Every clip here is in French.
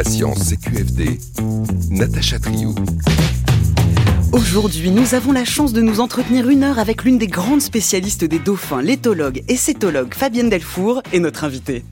La science CQFD, Natacha Triou. Aujourd'hui, nous avons la chance de nous entretenir une heure avec l'une des grandes spécialistes des dauphins, l'éthologue et cétologue Fabienne Delfour, est notre invitée.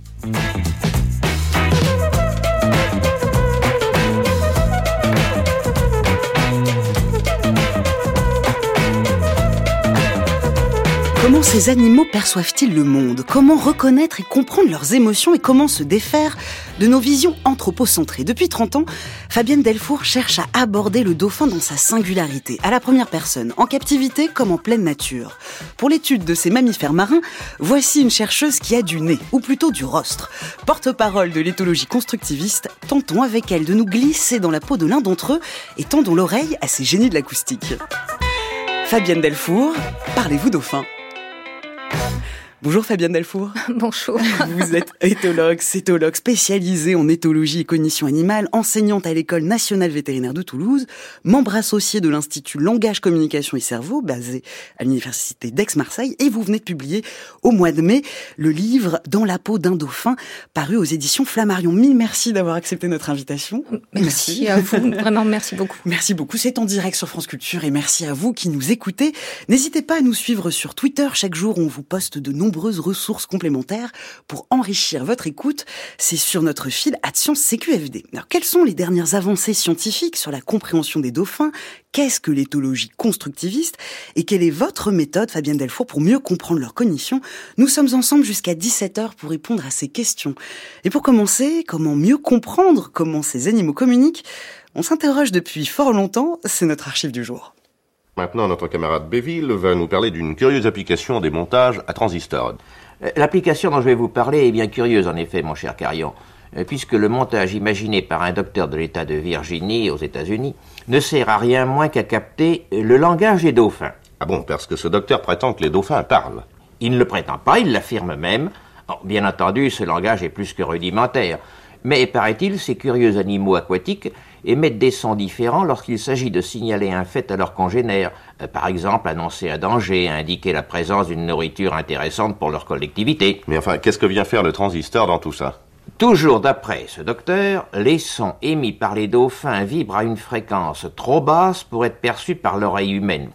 Comment ces animaux perçoivent-ils le monde? Comment reconnaître et comprendre leurs émotions et comment se défaire de nos visions anthropocentrées? Depuis 30 ans, Fabienne Delfour cherche à aborder le dauphin dans sa singularité, à la première personne, en captivité comme en pleine nature. Pour l'étude de ces mammifères marins, voici une chercheuse qui a du nez, ou plutôt du rostre. Porte-parole de l'éthologie constructiviste, tentons avec elle de nous glisser dans la peau de l'un d'entre eux et tendons l'oreille à ces génies de l'acoustique. Fabienne Delfour, parlez-vous dauphin? Yeah. Bonjour Fabienne Delfour. Bonjour. Vous êtes éthologue, cétologue spécialisée en éthologie et cognition animale, enseignante à l'école nationale vétérinaire de Toulouse, membre associé de l'Institut Langage, Communication et Cerveau, basé à l'Université d'Aix-Marseille, et vous venez de publier au mois de mai le livre Dans la peau d'un dauphin, paru aux éditions Flammarion. Mille merci d'avoir accepté notre invitation. Merci, merci. à vous, vraiment merci beaucoup. Merci beaucoup, c'est en direct sur France Culture et merci à vous qui nous écoutez. N'hésitez pas à nous suivre sur Twitter, chaque jour on vous poste de nombreux nombreuses ressources complémentaires pour enrichir votre écoute. C'est sur notre fil Action CQFD. Alors, quelles sont les dernières avancées scientifiques sur la compréhension des dauphins? Qu'est-ce que l'éthologie constructiviste? Et quelle est votre méthode, Fabienne Delfour, pour mieux comprendre leur cognition Nous sommes ensemble jusqu'à 17h pour répondre à ces questions. Et pour commencer, comment mieux comprendre comment ces animaux communiquent? On s'interroge depuis fort longtemps, c'est notre archive du jour. Maintenant, notre camarade Béville va nous parler d'une curieuse application des montages à transistor. Euh, l'application dont je vais vous parler est bien curieuse, en effet, mon cher Carion, euh, puisque le montage imaginé par un docteur de l'État de Virginie, aux États-Unis, ne sert à rien moins qu'à capter le langage des dauphins. Ah bon, parce que ce docteur prétend que les dauphins parlent. Il ne le prétend pas, il l'affirme même. bien entendu, ce langage est plus que rudimentaire. Mais paraît-il, ces curieux animaux aquatiques émettent des sons différents lorsqu'il s'agit de signaler un fait à leurs congénères, euh, par exemple annoncer un danger, indiquer la présence d'une nourriture intéressante pour leur collectivité. Mais enfin, qu'est-ce que vient faire le transistor dans tout ça? Toujours d'après ce docteur, les sons émis par les dauphins vibrent à une fréquence trop basse pour être perçus par l'oreille humaine.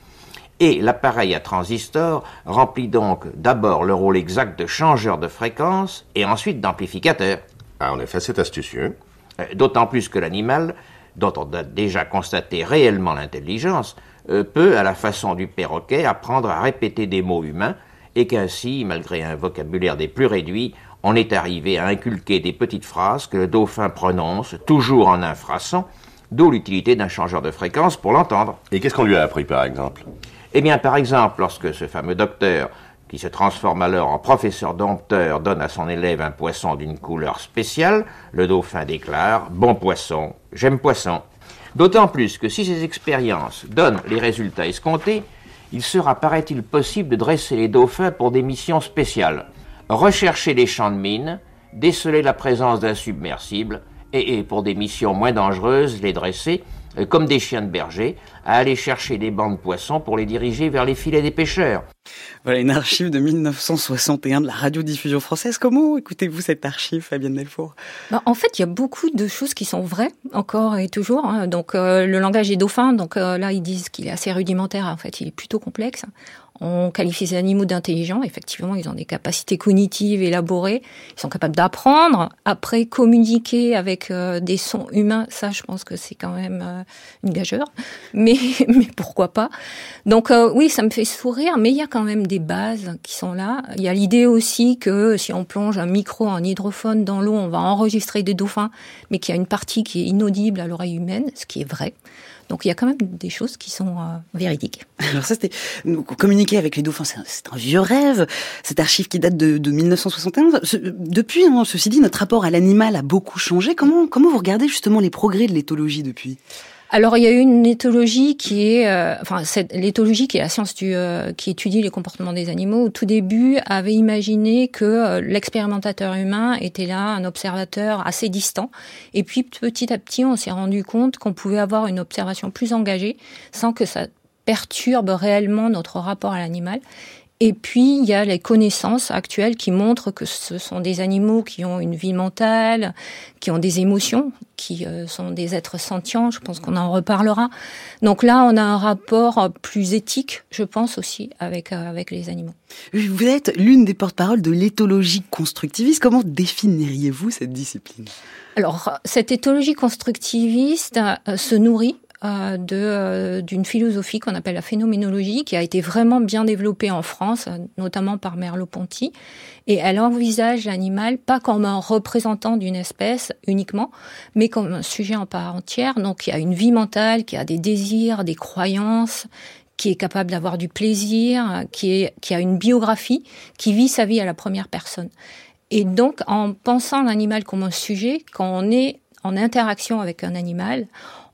Et l'appareil à transistor remplit donc d'abord le rôle exact de changeur de fréquence et ensuite d'amplificateur. Ah, en effet, c'est astucieux. Euh, d'autant plus que l'animal, dont on a déjà constaté réellement l'intelligence, euh, peut, à la façon du perroquet, apprendre à répéter des mots humains, et qu'ainsi, malgré un vocabulaire des plus réduits, on est arrivé à inculquer des petites phrases que le dauphin prononce, toujours en infrasant, d'où l'utilité d'un changeur de fréquence pour l'entendre. Et qu'est-ce qu'on lui a appris, par exemple? Eh bien, par exemple, lorsque ce fameux docteur qui se transforme alors en professeur dompteur, donne à son élève un poisson d'une couleur spéciale, le dauphin déclare Bon poisson, j'aime poisson. D'autant plus que si ces expériences donnent les résultats escomptés, il sera, paraît-il, possible de dresser les dauphins pour des missions spéciales. Rechercher les champs de mines, déceler la présence d'un submersible, et, et, pour des missions moins dangereuses, les dresser, comme des chiens de berger, à aller chercher des bancs de poissons pour les diriger vers les filets des pêcheurs. Voilà une archive de 1961 de la radiodiffusion française. Comment écoutez-vous cette archive, Fabienne Delfour? Bah, En fait, il y a beaucoup de choses qui sont vraies, encore et toujours. Hein. Donc, euh, le langage est dauphin. Donc euh, là, ils disent qu'il est assez rudimentaire. En fait, il est plutôt complexe. On qualifie ces animaux d'intelligents. Effectivement, ils ont des capacités cognitives élaborées. Ils sont capables d'apprendre. Après, communiquer avec euh, des sons humains, ça, je pense que c'est quand même euh, une gageure. Mais, mais pourquoi pas? Donc euh, oui, ça me fait sourire. Mais il y a quand même des bases qui sont là. Il y a l'idée aussi que si on plonge un micro en hydrophone dans l'eau, on va enregistrer des dauphins, mais qu'il y a une partie qui est inaudible à l'oreille humaine, ce qui est vrai. Donc il y a quand même des choses qui sont euh, véridiques. Alors ça, c'était communiquer avec les dauphins, c'est un, vieux rêve. Cette archive qui date de, de 1971. depuis, hein, ceci dit, notre rapport à l'animal a beaucoup changé. Comment comment vous regardez justement les progrès de l'éthologie depuis? Alors il y a eu une éthologie qui est, euh, enfin l'éthologie qui est la science du, euh, qui étudie les comportements des animaux. Au tout début, avait imaginé que euh, l'expérimentateur humain était là, un observateur assez distant. Et puis petit à petit, on s'est rendu compte qu'on pouvait avoir une observation plus engagée, sans que ça perturbe réellement notre rapport à l'animal. Et puis, il y a les connaissances actuelles qui montrent que ce sont des animaux qui ont une vie mentale, qui ont des émotions, qui euh, sont des êtres sentients. Je pense qu'on en reparlera. Donc là, on a un rapport plus éthique, je pense aussi, avec, euh, avec les animaux. Vous êtes l'une des porte-paroles de l'éthologie constructiviste. Comment définiriez-vous cette discipline? Alors, cette éthologie constructiviste euh, se nourrit euh, euh, d'une philosophie qu'on appelle la phénoménologie, qui a été vraiment bien développée en France, notamment par Merleau-Ponty, et elle envisage l'animal pas comme un représentant d'une espèce uniquement, mais comme un sujet en part entière. Donc y a une vie mentale, qui a des désirs, des croyances, qui est capable d'avoir du plaisir, qui, qui a une biographie, qui vit sa vie à la première personne. Et donc, en pensant l'animal comme un sujet, quand on est en interaction avec un animal,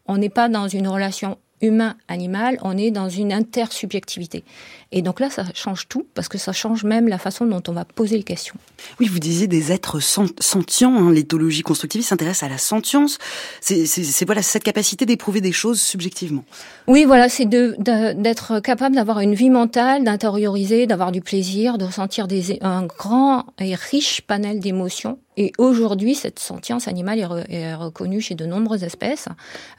on n'est pas dans une relation humain-animal, on est dans une intersubjectivité. Et donc là, ça change tout, parce que ça change même la façon dont on va poser les questions. Oui, vous disiez des êtres sentients, hein. l'éthologie constructiviste s'intéresse à la sentience, c'est voilà cette capacité d'éprouver des choses subjectivement. Oui, voilà, c'est d'être capable d'avoir une vie mentale, d'intérioriser, d'avoir du plaisir, de ressentir des, un grand et riche panel d'émotions et aujourd'hui, cette sentience animale est, reconnue chez de nombreuses espèces,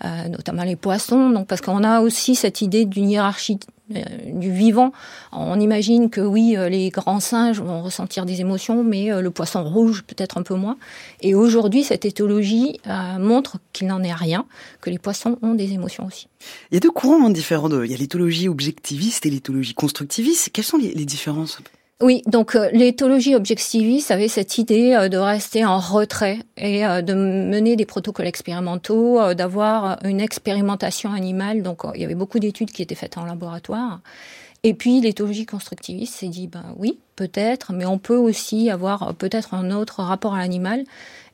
euh, notamment les poissons. Donc, parce qu'on a aussi cette idée d'une hiérarchie du vivant. On imagine que oui, euh, les grands singes vont ressentir des émotions, mais le poisson rouge peut-être un peu moins. Et aujourd'hui, cette éthologie montre qu'il n'en est rien, que les poissons ont des émotions aussi. Il y a deux courants différents. Il y a l'éthologie objectiviste et l'éthologie constructiviste. Quelles sont les différences? Oui, donc euh, l'éthologie objectiviste avait cette idée euh, de rester en retrait et euh, de mener des protocoles expérimentaux, d'avoir une expérimentation animale. Donc il y avait beaucoup d'études qui étaient faites en laboratoire. Et puis l'éthologie constructiviste s'est dit, ben oui, peut-être, mais on peut aussi avoir peut-être un autre rapport à l'animal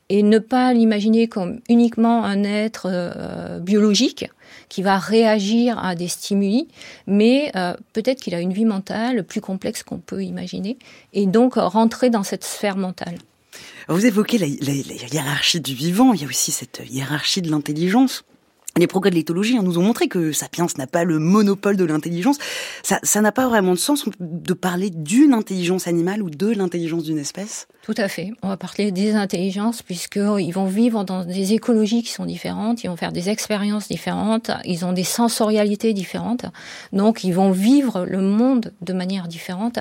et ne pas l'imaginer comme uniquement un être euh, biologique qui va réagir à des stimuli, mais euh, peut-être qu'il a une vie mentale plus complexe qu'on peut imaginer, et donc rentrer dans cette sphère mentale. Vous évoquez la, hiérarchie du vivant, il y a aussi cette hiérarchie de l'intelligence. Les progrès de l'éthologie hein, nous ont montré que Sapiens n'a pas le monopole de l'intelligence. Ça n'a pas vraiment de sens de parler d'une intelligence animale ou de l'intelligence d'une espèce tout à fait. On va parler des intelligences puisqu'ils vont vivre dans des écologies qui sont différentes, ils vont faire des expériences différentes, ils ont des sensorialités différentes, donc ils vont vivre le monde de manière différente.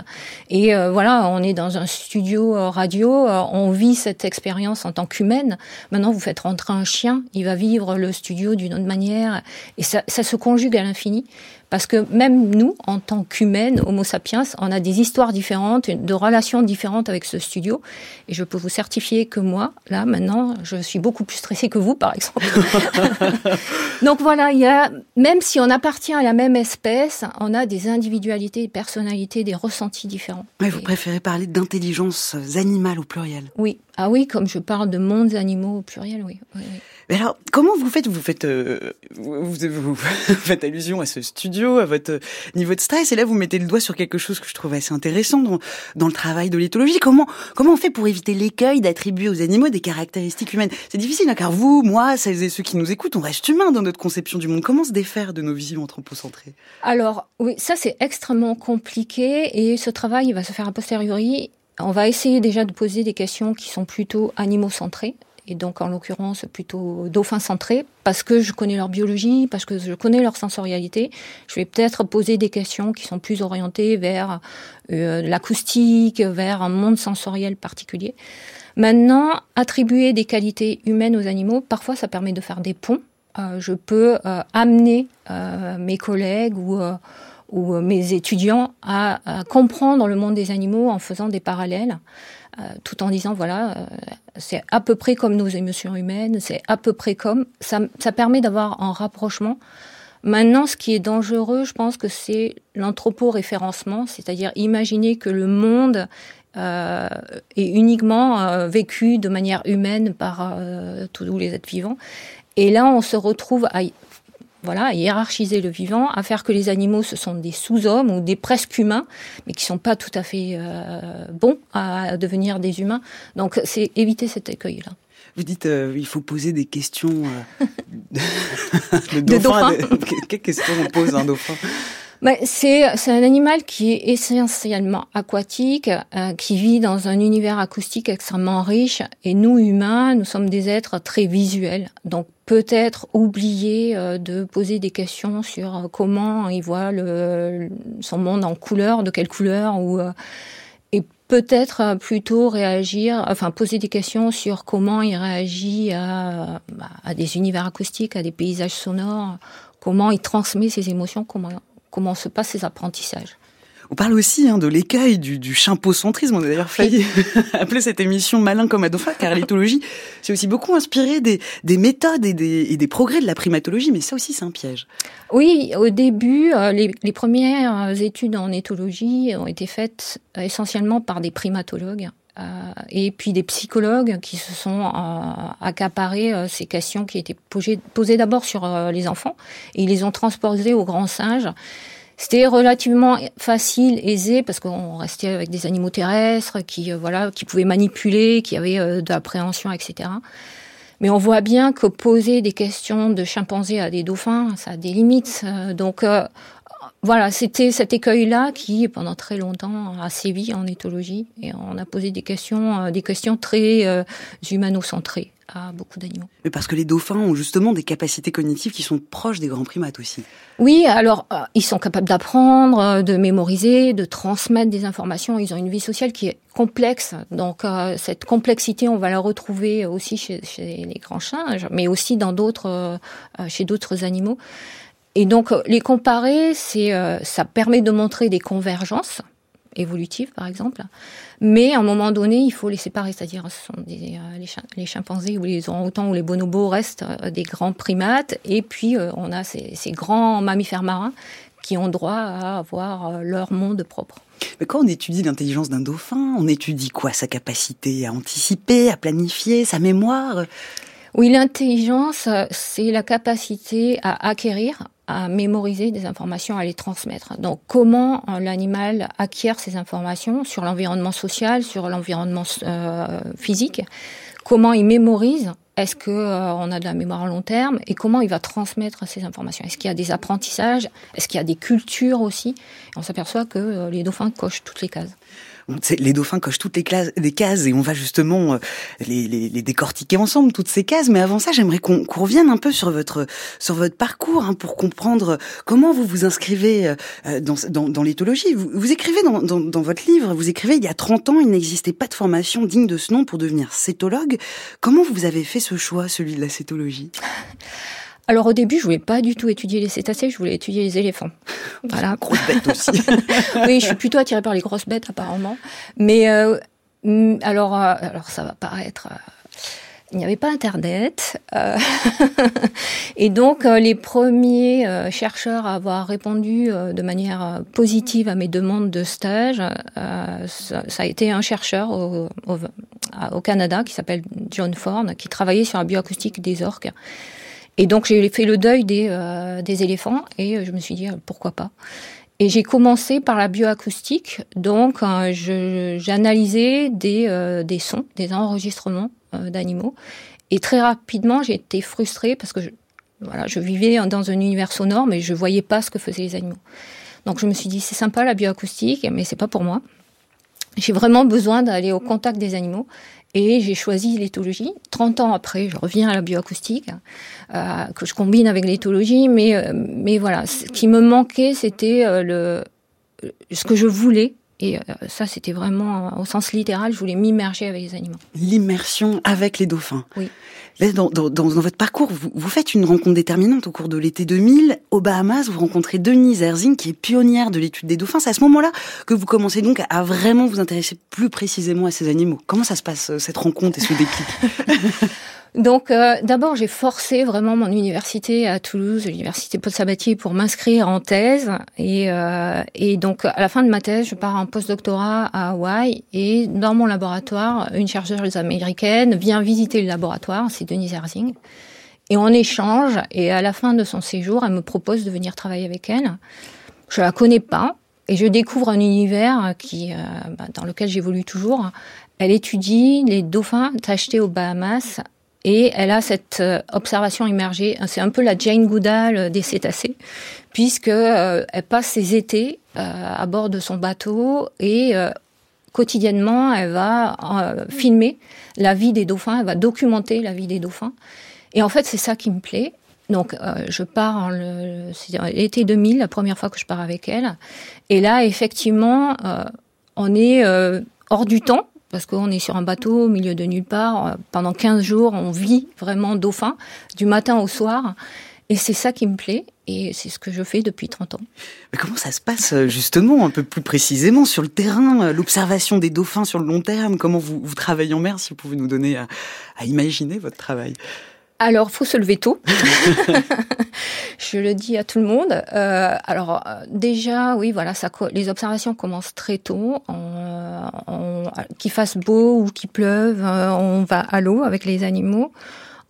Et euh, voilà, on est dans un studio euh, radio, euh, on vit cette expérience en tant qu'humaine. Maintenant, vous faites rentrer un chien, il va vivre le studio d'une manière, et ça, ça se conjugue à l'infini. Parce que même nous, en tant qu'humaines, Homo sapiens, on a des histoires différentes, de relations différentes avec ce studio. Et je peux vous certifier que moi, là, maintenant, je suis beaucoup plus stressée que vous, par exemple. Donc voilà, il y a, même si on appartient à la même espèce, on a des individualités, des personnalités, des ressentis différents. Mais vous préférez parler d'intelligence animale au pluriel Oui. Ah oui, comme je parle de mondes animaux au pluriel, oui. oui, oui. Mais alors, comment vous faites? Vous faites, euh, vous, vous, faites allusion à ce studio, à votre niveau de stress, et là vous mettez le doigt sur quelque chose que je trouve assez intéressant dans, dans le travail de l'éthologie. Comment comment on fait pour éviter l'écueil d'attribuer aux animaux des caractéristiques humaines? C'est difficile, hein, car vous, moi, celles et ceux qui nous écoutent, on reste humains dans notre conception du monde. Comment se défaire de nos visions anthropocentrées? Alors oui, ça c'est extrêmement compliqué, et ce travail il va se faire a posteriori. On va essayer déjà de poser des questions qui sont plutôt animaux centrées, et donc en l'occurrence plutôt dauphin centré, parce que je connais leur biologie, parce que je connais leur sensorialité. Je vais peut-être poser des questions qui sont plus orientées vers euh, l'acoustique, vers un monde sensoriel particulier. Maintenant, attribuer des qualités humaines aux animaux, parfois ça permet de faire des ponts. Euh, je peux euh, amener mes collègues ou ou mes étudiants à, comprendre le monde des animaux en faisant des parallèles. Euh, tout en disant voilà, euh, c'est à peu près comme nos émotions humaines, c'est à peu près comme. Ça, ça permet d'avoir un rapprochement. Maintenant, ce qui est dangereux, je pense que c'est l'anthropo-référencement, c'est-à-dire imaginer que le monde euh, est uniquement euh, vécu de manière humaine par euh, tous les êtres vivants. Et là, on se retrouve à voilà, à hiérarchiser le vivant, à faire que les animaux ce sont des sous-hommes ou des presque humains, mais qui sont pas tout à fait euh, bons à devenir des humains. Donc c'est éviter cet écueil-là. Vous dites euh, il faut poser des questions euh, de, dauphin. Quelles questions on pose un dauphin? C'est un animal qui est essentiellement aquatique, euh, qui vit dans un univers acoustique extrêmement riche. Et nous, humains, nous sommes des êtres très visuels. Donc peut-être oublier euh, de poser des questions sur euh, comment il voit le, son monde en couleur, de quelle couleur, ou et peut-être plutôt réagir, enfin poser des questions sur comment il réagit à, bah, à des univers acoustiques, à des paysages sonores, comment il transmet ses émotions, comment comment se passent ces apprentissages. On parle aussi hein, de l'écueil du, du chimpocentrisme. On a d'ailleurs failli appeler cette émission Malin comme un dauphin, car l'éthologie, c'est aussi beaucoup inspiré des, méthodes et des, progrès de la primatologie, mais ça aussi, c'est un piège. Oui, au début, euh, les, premières études en éthologie ont été faites essentiellement par des primatologues. Euh, et puis des psychologues qui se sont euh, accaparés ces questions qui étaient posées, posées d'abord sur les enfants et ils les ont transposées aux grands singes. C'était relativement facile, aisé, parce qu'on restait avec des animaux terrestres qui, euh, voilà, qui pouvaient manipuler, qui avaient euh, de l'appréhension, etc. Mais on voit bien que poser des questions de chimpanzés à des dauphins, ça a des limites. Euh, donc voilà, c'était cet écueil-là qui, pendant très longtemps, a sévi en éthologie. Et on a posé des questions, des questions très humano-centrées à beaucoup d'animaux. Mais parce que les dauphins ont justement des capacités cognitives qui sont proches des grands primates aussi. Oui, alors euh, ils sont capables d'apprendre, euh, de mémoriser, de transmettre des informations. Ils ont une vie sociale qui est complexe. Donc euh, cette complexité, on va la retrouver aussi chez, les grands singes, mais aussi dans d'autres, chez d'autres animaux. Et donc les comparer, c'est, ça permet de montrer des convergences évolutives, par exemple. Mais à un moment donné, il faut les séparer, c'est-à-dire ce sont des, euh, les, chimpanzés ou les orang-outans ou les bonobos restent euh, des grands primates, et puis euh, on a ces, ces, grands mammifères marins qui ont droit à avoir leur monde propre. Mais quand on étudie l'intelligence d'un dauphin, on étudie quoi? Sa capacité à anticiper, à planifier, sa mémoire? Oui, l'intelligence, c'est la capacité à acquérir, à mémoriser des informations, à les transmettre. Donc, comment euh, l'animal acquiert ces informations sur l'environnement social, sur l'environnement euh, physique? Comment il mémorise? Est-ce que euh, on a de la mémoire à long terme? Et comment il va transmettre ces informations? Est-ce qu'il y a des apprentissages? Est-ce qu'il y a des cultures aussi? On s'aperçoit que les dauphins cochent toutes les cases les dauphins cochent toutes les, cases et on va justement euh, les, décortiquer ensemble toutes ces cases. Mais avant ça, j'aimerais qu'on revienne un peu sur votre sur votre parcours hein, pour comprendre comment vous vous inscrivez euh, euh, dans, dans, l'éthologie. Vous, écrivez dans, dans, votre livre, vous écrivez il y a 30 ans, il n'existait pas de formation digne de ce nom pour devenir cétologue. Comment vous avez fait ce choix, celui de la cétologie? Alors au début, je voulais pas du tout étudier les cétacés, je voulais étudier les éléphants. Voilà. Grosse bête aussi. oui, je suis plutôt attirée par les grosses bêtes apparemment. Mais euh, mm, alors, euh, alors ça va paraître. Euh, il n'y avait pas Internet. et donc, les premiers chercheurs à avoir répondu de manière positive à mes demandes de stage, ça, a été un chercheur au, au, au Canada qui s'appelle John Ford, qui travaillait sur la bioacoustique des orques. Et donc j'ai fait le deuil des, euh, des éléphants et je me suis dit euh, pourquoi pas. Et j'ai commencé par la bioacoustique, donc euh, j'analysais des, des sons, des enregistrements d'animaux. Et très rapidement, j'ai été frustrée parce que je, voilà, je vivais dans un univers sonore, mais je voyais pas ce que faisaient les animaux. Donc je me suis dit c'est sympa la bioacoustique, mais c'est pas pour moi. J'ai vraiment besoin d'aller au contact des animaux. Et j'ai choisi l'éthologie. 30 ans après, je reviens à la bioacoustique, euh, que je combine avec l'éthologie. Mais, euh, mais voilà, ce qui me manquait, c'était euh, le, ce que je voulais. Et ça, c'était vraiment au sens littéral, je voulais m'immerger avec les animaux. L'immersion avec les dauphins. Oui. Dans, dans, dans, votre parcours, vous, vous, faites une rencontre déterminante au cours de l'été 2000. Aux Bahamas, vous rencontrez Denise Erzing, qui est pionnière de l'étude des dauphins. C'est à ce moment-là que vous commencez donc à vraiment vous intéresser plus précisément à ces animaux. Comment ça se passe, euh, cette rencontre et ce déclic? Donc euh, d'abord j'ai forcé vraiment mon université à Toulouse, l'université Paul Sabatier, pour m'inscrire en thèse. Et, euh, et donc à la fin de ma thèse, je pars en postdoctorat à Hawaï et dans mon laboratoire, une chercheuse américaine vient visiter le laboratoire, c'est Denise Erzing. Et on échange et à la fin de son séjour, elle me propose de venir travailler avec elle. Je la connais pas et je découvre un univers qui, euh, bah, dans lequel j'évolue toujours. Elle étudie les dauphins achetés aux Bahamas et elle a cette euh, observation immergée. C'est un peu la Jane Goodall des cétacés, puisque elle passe ses étés à bord de son bateau et quotidiennement, elle va filmer la vie des dauphins, elle va documenter la vie des dauphins. Et en fait, c'est ça qui me plaît. Donc, je pars en l'été 2000, la première fois que je pars avec elle. Et là, effectivement, on est hors du temps parce qu'on est sur un bateau au milieu de nulle part. Euh, pendant 15 jours, on vit vraiment dauphin, du matin au soir. Et c'est ça qui me plaît, et c'est ce que je fais depuis 30 ans. Mais comment ça se passe euh, justement, un peu plus précisément, sur le terrain, euh, l'observation des dauphins sur le long terme? Comment vous, vous travaillez en mer, si vous pouvez nous donner à imaginer votre travail? Alors, faut se lever tôt. je le dis à tout le monde. Euh, alors, euh, déjà, oui, voilà, ça, les observations commencent très tôt. qu'il fasse beau ou qu'il pleuve, euh, on va à l'eau avec les animaux.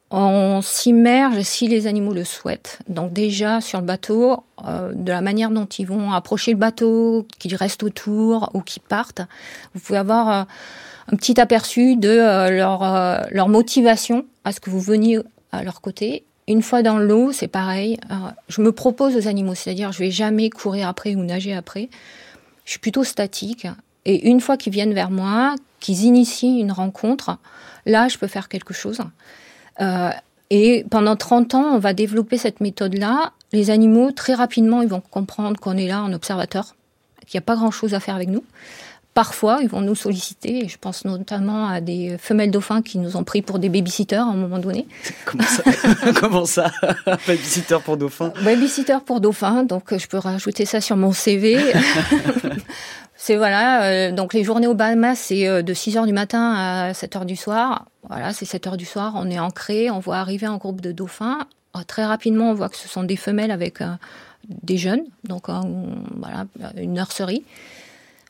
On s'immerge si les animaux le souhaitent. Donc déjà sur le bateau, de la manière dont ils vont approcher le bateau, qu'ils restent autour ou qu'ils partent, vous pouvez avoir un petit aperçu de leur, leur motivation à ce que vous veniez à leur côté. Une fois dans l'eau, c'est pareil. Euh, je me propose aux animaux, c'est-à-dire je vais jamais courir après ou nager après. Je suis plutôt statique. Et une fois qu'ils viennent vers moi, qu'ils initient une rencontre, là, je peux faire quelque chose. Euh, et pendant 30 ans, on va développer cette méthode-là. Les animaux, très rapidement, ils vont comprendre qu'on est là en observateur, qu'il n'y a pas grand-chose à faire avec nous. Parfois, ils vont nous solliciter. Je pense notamment à des femelles dauphins qui nous ont pris pour des babysitters à un moment donné. Comment ça, Comment ça Babysitter pour dauphins Babysitter pour dauphins. Donc, je peux rajouter ça sur mon CV. c'est voilà. Euh, donc, les journées au Bahamas, c'est euh, de 6 heures du matin à 7 heures du soir. Voilà, c'est 7 heures du soir. On est ancré. On voit arriver un groupe de dauphins. Euh, très rapidement, on voit que ce sont des femelles avec des jeunes. Donc, voilà, une nurserie.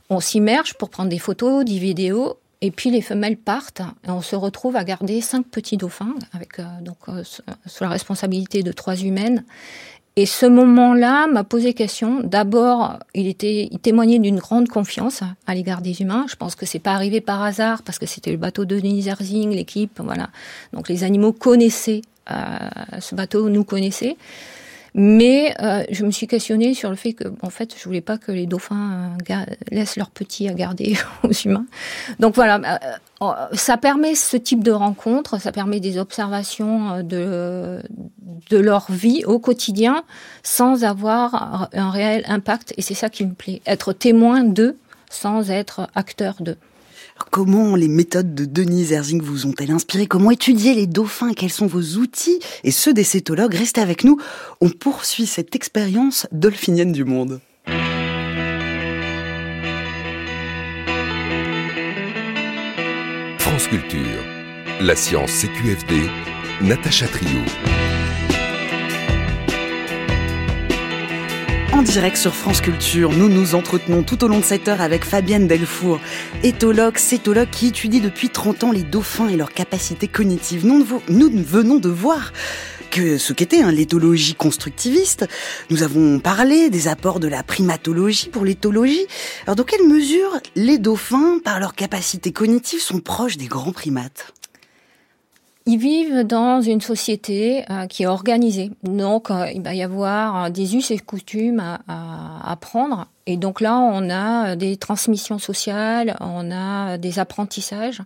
On s'immerge pour prendre des photos, des vidéos, et puis les femelles partent et on se retrouve à garder cinq petits dauphins avec euh, donc euh, sous la responsabilité de trois humaines. Et ce moment-là m'a posé question. D'abord, il était, témoignait d'une grande confiance à l'égard des humains. Je pense que c'est pas arrivé par hasard parce que c'était le bateau de Denis Erzing, l'équipe, voilà. Donc les animaux connaissaient euh, ce bateau, nous connaissaient. Mais euh, je me suis questionnée sur le fait que, en fait, je voulais pas que les dauphins euh, laissent leurs petits à garder aux humains. Donc voilà, euh, ça permet ce type de rencontre, ça permet des observations de de leur vie au quotidien sans avoir un réel impact. Et c'est ça qui me plaît, être témoin d'eux sans être acteur d'eux. Comment les méthodes de Denise Erzing vous ont-elles inspiré? Comment étudier les dauphins? Quels sont vos outils? Et ceux des cétologues Restez avec nous. On poursuit cette expérience dolphinienne du monde. France Culture. La science CQFD. Natacha Trio. En direct sur France Culture. Nous nous entretenons tout au long de cette heure avec Fabienne Delfour, éthologue, cétologue qui étudie depuis 30 ans les dauphins et leurs capacités cognitives. Nous, venons de voir que ce qu'était hein, l'éthologie constructiviste. Nous avons parlé des apports de la primatologie pour l'éthologie. Alors, dans quelle mesure les dauphins, par leurs capacités cognitives, sont proches des grands primates? Ils vivent dans une société euh, qui est organisée. Donc, euh, il va y avoir euh, des us et coutumes à, apprendre. Et donc là, on a des transmissions sociales, on a des apprentissages,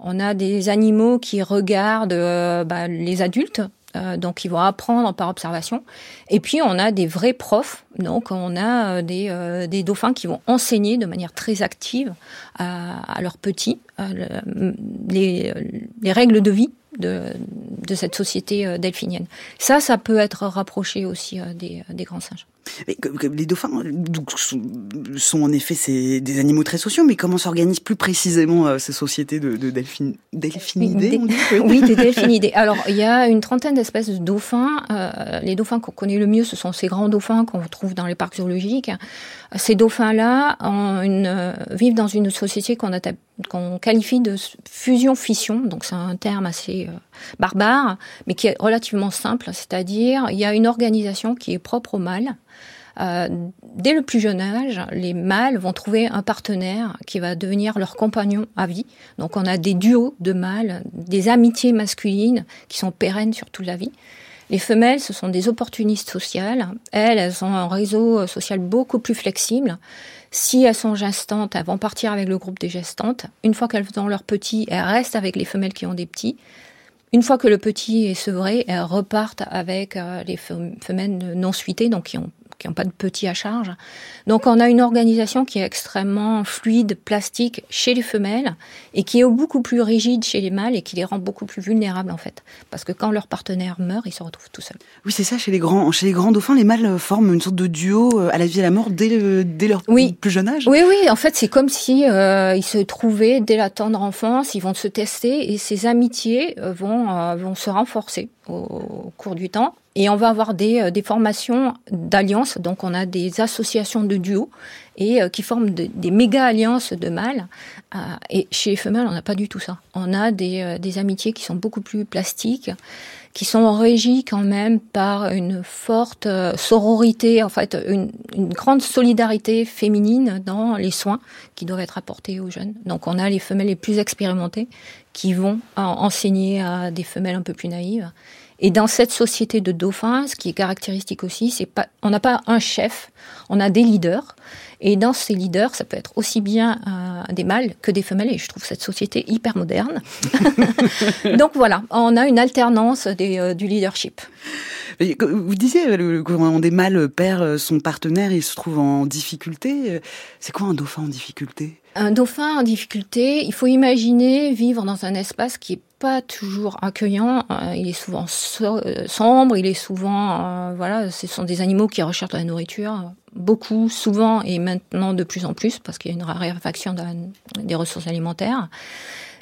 on a des animaux qui regardent bah, les adultes. donc, ils vont apprendre par observation. Et puis, on a des vrais profs. Donc, on a des, dauphins qui vont enseigner de manière très active à, à leurs petits les, les règles de vie de, de cette société euh, delphinienne. Ça, ça peut être rapproché aussi euh, des, des grands singes. Les dauphins sont en effet des animaux très sociaux, mais comment s'organisent plus précisément euh, ces sociétés de, de delphinidés Oui, des delphinidés. Alors, il y a une trentaine d'espèces de dauphins. Euh, les dauphins qu'on connaît le mieux, ce sont ces grands dauphins qu'on trouve dans les parcs zoologiques. Ces dauphins-là euh, vivent dans une société qu'on qu'on qualifie de fusion-fission, donc c'est un terme assez barbare, mais qui est relativement simple, c'est-à-dire il y a une organisation qui est propre au mâle, Euh, dès le plus jeune âge, les mâles vont trouver un partenaire qui va devenir leur compagnon à vie. Donc on a des duos de mâles, des amitiés masculines qui sont pérennes sur toute la vie. Les femelles, ce sont des opportunistes sociales. Elles, elles ont un réseau social beaucoup plus flexible. Si elles sont gestantes, elles vont partir avec le groupe des gestantes. Une fois qu'elles ont leurs petits, elles restent avec les femelles qui ont des petits. Une fois que le petit est sevré, elles repartent avec euh, les femelles non suitées, donc qui ont qui n'ont pas de petits à charge. Donc on a une organisation qui est extrêmement fluide, plastique chez les femelles et qui est beaucoup plus rigide chez les mâles et qui les rend beaucoup plus vulnérables en fait. Parce que quand leur partenaire meurt, ils se retrouvent tout seuls. Oui, c'est ça, chez les, grands, chez les grands dauphins, les mâles forment une sorte de duo euh, à la vie et à la mort dès, dès leur plus jeune âge Oui, oui, en fait c'est comme si euh, ils se trouvaient dès la tendre enfance, ils vont se tester et ces amitiés euh, vont, vont se renforcer au cours du temps. Et on va avoir des, euh, des formations d'alliances, donc on a des associations de duos et euh, qui forment des méga alliances de mâles. Euh, et chez les femelles, on n'a pas du tout ça. On a des, des amitiés qui sont beaucoup plus plastiques, qui sont régies quand même par une forte sororité, en fait, une, une grande solidarité féminine dans les soins qui doivent être apportés aux jeunes. Donc on a les femelles les plus expérimentées qui vont enseigner à des femelles un peu plus naïves. Et dans cette société de dauphins, ce qui est caractéristique aussi, c'est pas, on n'a pas un chef, on a des leaders. Et dans ces leaders, ça peut être aussi bien euh, des mâles que des femelles. Et je trouve cette société hyper moderne. Donc voilà, on a une alternance des, euh, du leadership. Vous disiez, le, quand des mâles perd son partenaire, il se trouve en difficulté. C'est quoi un dauphin en difficulté? Un dauphin en difficulté, il faut imaginer vivre dans un espace qui est pas toujours accueillant. Euh, il est souvent euh, sombre, il est souvent, euh, voilà, ce sont des animaux qui recherchent de la nourriture, beaucoup, souvent et maintenant de plus en plus parce qu'il y a une raréfaction des ressources alimentaires.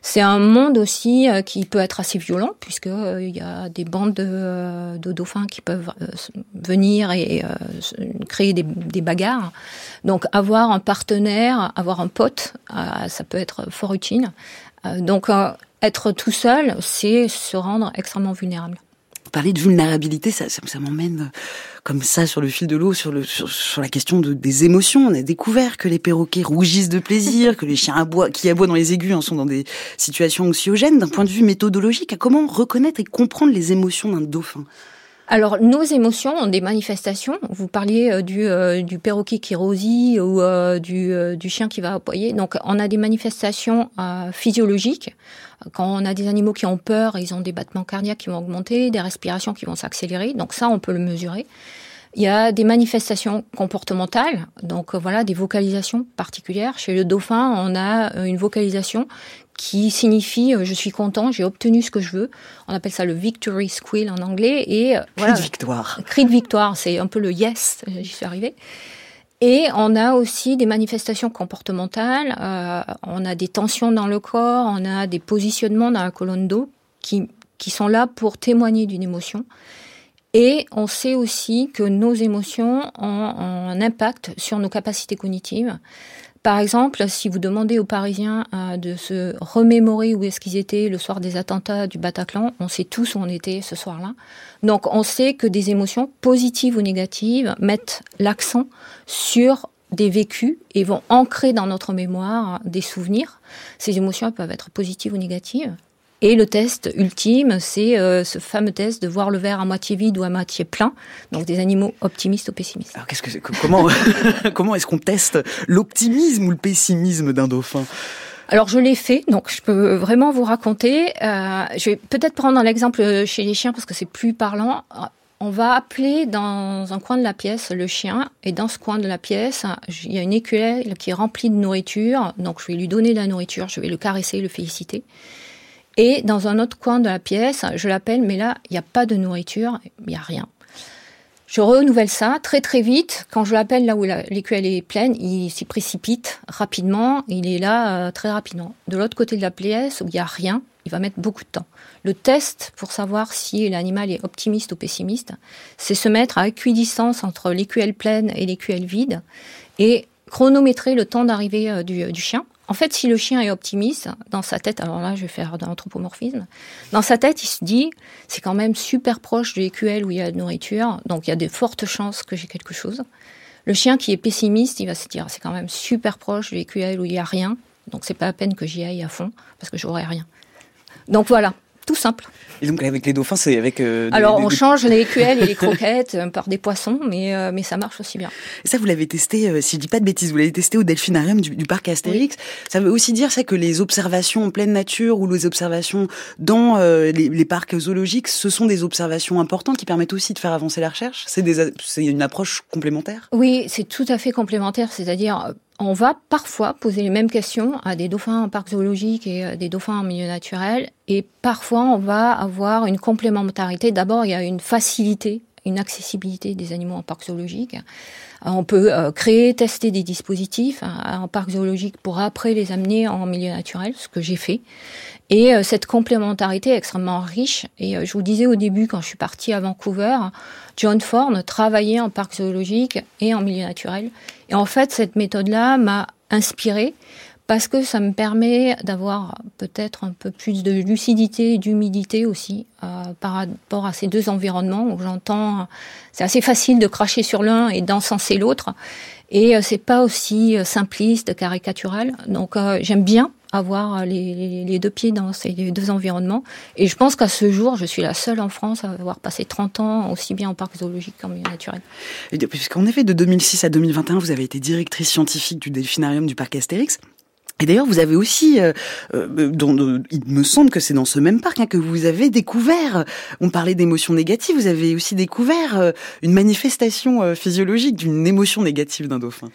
C'est un monde aussi qui peut être assez violent puisque il y a des bandes de, dauphins qui peuvent venir et créer des, des, bagarres. Donc avoir un partenaire, avoir un pote, ça peut être fort utile. Donc être tout seul, c'est se rendre extrêmement vulnérable. Parler de vulnérabilité, ça, m'emmène comme ça sur le fil de l'eau, sur, la question de, des émotions. On a découvert que les perroquets rougissent de plaisir, que les chiens qui aboient dans les aigus en sont dans des situations anxiogènes. D'un point de vue méthodologique, comment reconnaître et comprendre les émotions d'un dauphin? Alors, nos émotions ont des manifestations. Vous parliez euh, du, euh, du perroquet qui rosit ou euh, du, chien qui va appuyer. Donc, on a des manifestations physiologiques. Quand on a des animaux qui ont peur, ils ont des battements cardiaques qui vont augmenter, des respirations qui vont s'accélérer. Donc, ça, on peut le mesurer. Il y a des manifestations comportementales, donc voilà, des vocalisations particulières. Chez le dauphin, on a une vocalisation qui signifie euh, je suis content, j'ai obtenu ce que je veux. On appelle ça le victory squeal en anglais et euh, cri de victoire. Cri de victoire, c'est un peu le yes, j'y suis arrivée. Et on a aussi des manifestations comportementales, euh, on a des tensions dans le corps, on a des positionnements dans la colonne d'eau qui, qui sont là pour témoigner d'une émotion. Et on sait aussi que nos émotions ont un impact sur nos capacités cognitives. Par exemple, si vous demandez aux Parisiens euh, de se remémorer où est-ce qu'ils étaient le soir des attentats du Bataclan, on sait tous où on était ce soir-là. Donc on sait que des émotions positives ou négatives mettent l'accent sur des vécus et vont ancrer dans notre mémoire des souvenirs. Ces émotions peuvent être positives ou négatives. Et le test ultime, c'est euh, ce fameux test de voir le verre à moitié vide ou à moitié plein. Donc des animaux optimistes ou pessimistes. Alors qu'est-ce que c'est Comment comment est-ce qu'on teste l'optimisme ou le pessimisme d'un dauphin? Alors je l'ai fait, donc je peux vraiment vous raconter. Euh, je vais peut-être prendre l'exemple chez les chiens parce que c'est plus parlant. On va appeler dans un coin de la pièce le chien et dans ce coin de la pièce, il y a une écuelle qui est remplie de nourriture. Donc je vais lui donner de la nourriture, je vais le caresser, le féliciter. Et dans un autre coin de la pièce, je l'appelle, mais là, il n'y a pas de nourriture, il n'y a rien. Je renouvelle ça très très vite. Quand je l'appelle là où l'écuelle est pleine, il s'y précipite rapidement. Il est là euh, très rapidement. De l'autre côté de la pièce où il n'y a rien, il va mettre beaucoup de temps. Le test pour savoir si l'animal est optimiste ou pessimiste, c'est se mettre à équidistance entre l'écuelle pleine et l'écuelle vide et chronométrer le temps d'arrivée euh, du, du chien. En fait, si le chien est optimiste, dans sa tête, alors là, je vais faire de l'anthropomorphisme, dans sa tête, il se dit, c'est quand même super proche de l'écuelle où il y a de nourriture, donc il y a de fortes chances que j'ai quelque chose. Le chien qui est pessimiste, il va se dire c'est quand même super proche du QL où il y a rien, donc c'est pas la peine que j'y aille à fond parce que j'aurai rien. Donc voilà, tout simple. Et donc avec les dauphins, c'est avec. Euh, Alors on change les QL et les croquettes euh, par des poissons, mais euh, mais ça marche aussi bien. Et ça, vous l'avez testé, si je dis pas de bêtises, vous l'avez testé au delphinarium du, parc Astérix. Ça veut aussi dire ça que les observations en pleine nature ou les observations dans les, parcs zoologiques, ce sont des observations importantes qui permettent aussi de faire avancer la recherche? C'est une approche complémentaire? Oui, c'est tout à fait complémentaire. C'est-à-dire on va parfois poser les mêmes questions à des dauphins en parc zoologique et euh, des dauphins en milieu naturel. Et parfois, on va avoir une complémentarité. D'abord, il y a une facilité, une accessibilité des animaux en parc zoologique. Euh, on peut euh, créer, tester des dispositifs hein, en parc zoologique pour après les amener en milieu naturel, ce que j'ai fait. Et cette complémentarité est extrêmement riche. Et je vous disais au début, quand je suis partie à Vancouver, John Forn travaillait en parc zoologique et en milieu naturel. Et en fait, cette méthode-là m'a inspirée parce que ça me permet d'avoir peut-être un peu plus de lucidité et d'humidité aussi euh, par rapport à ces deux environnements où j'entends c'est assez facile de cracher sur l'un et d'encenser l'autre et euh, c'est pas aussi euh, simpliste caricatural donc j'aime bien avoir les, les, deux pieds dans ces deux environnements. Et je pense qu'à ce jour, je suis la seule en France à avoir passé 30 ans aussi bien en parc zoologique qu'en milieu naturel. Puisqu'en effet, de 2006 à 2021, vous avez été directrice scientifique du delphinarium du parc Astérix. Et d'ailleurs, vous avez aussi, euh, euh, dans, il me semble que c'est dans ce même parc hein, que vous avez découvert. On parlait d'émotions négatives. Vous avez aussi découvert euh, une manifestation physiologique d'une émotion négative d'un dauphin.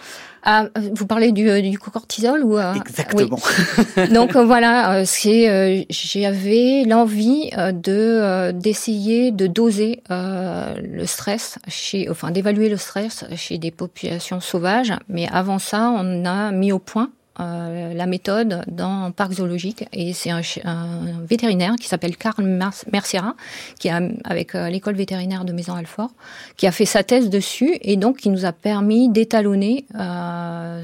Ah, vous parlez du, du cortisol ou Exactement. Donc voilà, c'est j'avais l'envie de d'essayer de doser le stress chez, enfin d'évaluer le stress chez des populations sauvages. Mais avant ça, on a mis au point euh, la méthode dans un parc zoologique et c'est un, vétérinaire qui s'appelle Karl Merciera qui a avec euh, l'école vétérinaire de Maison Alfort qui a fait sa thèse dessus et donc qui nous a permis d'étalonner euh,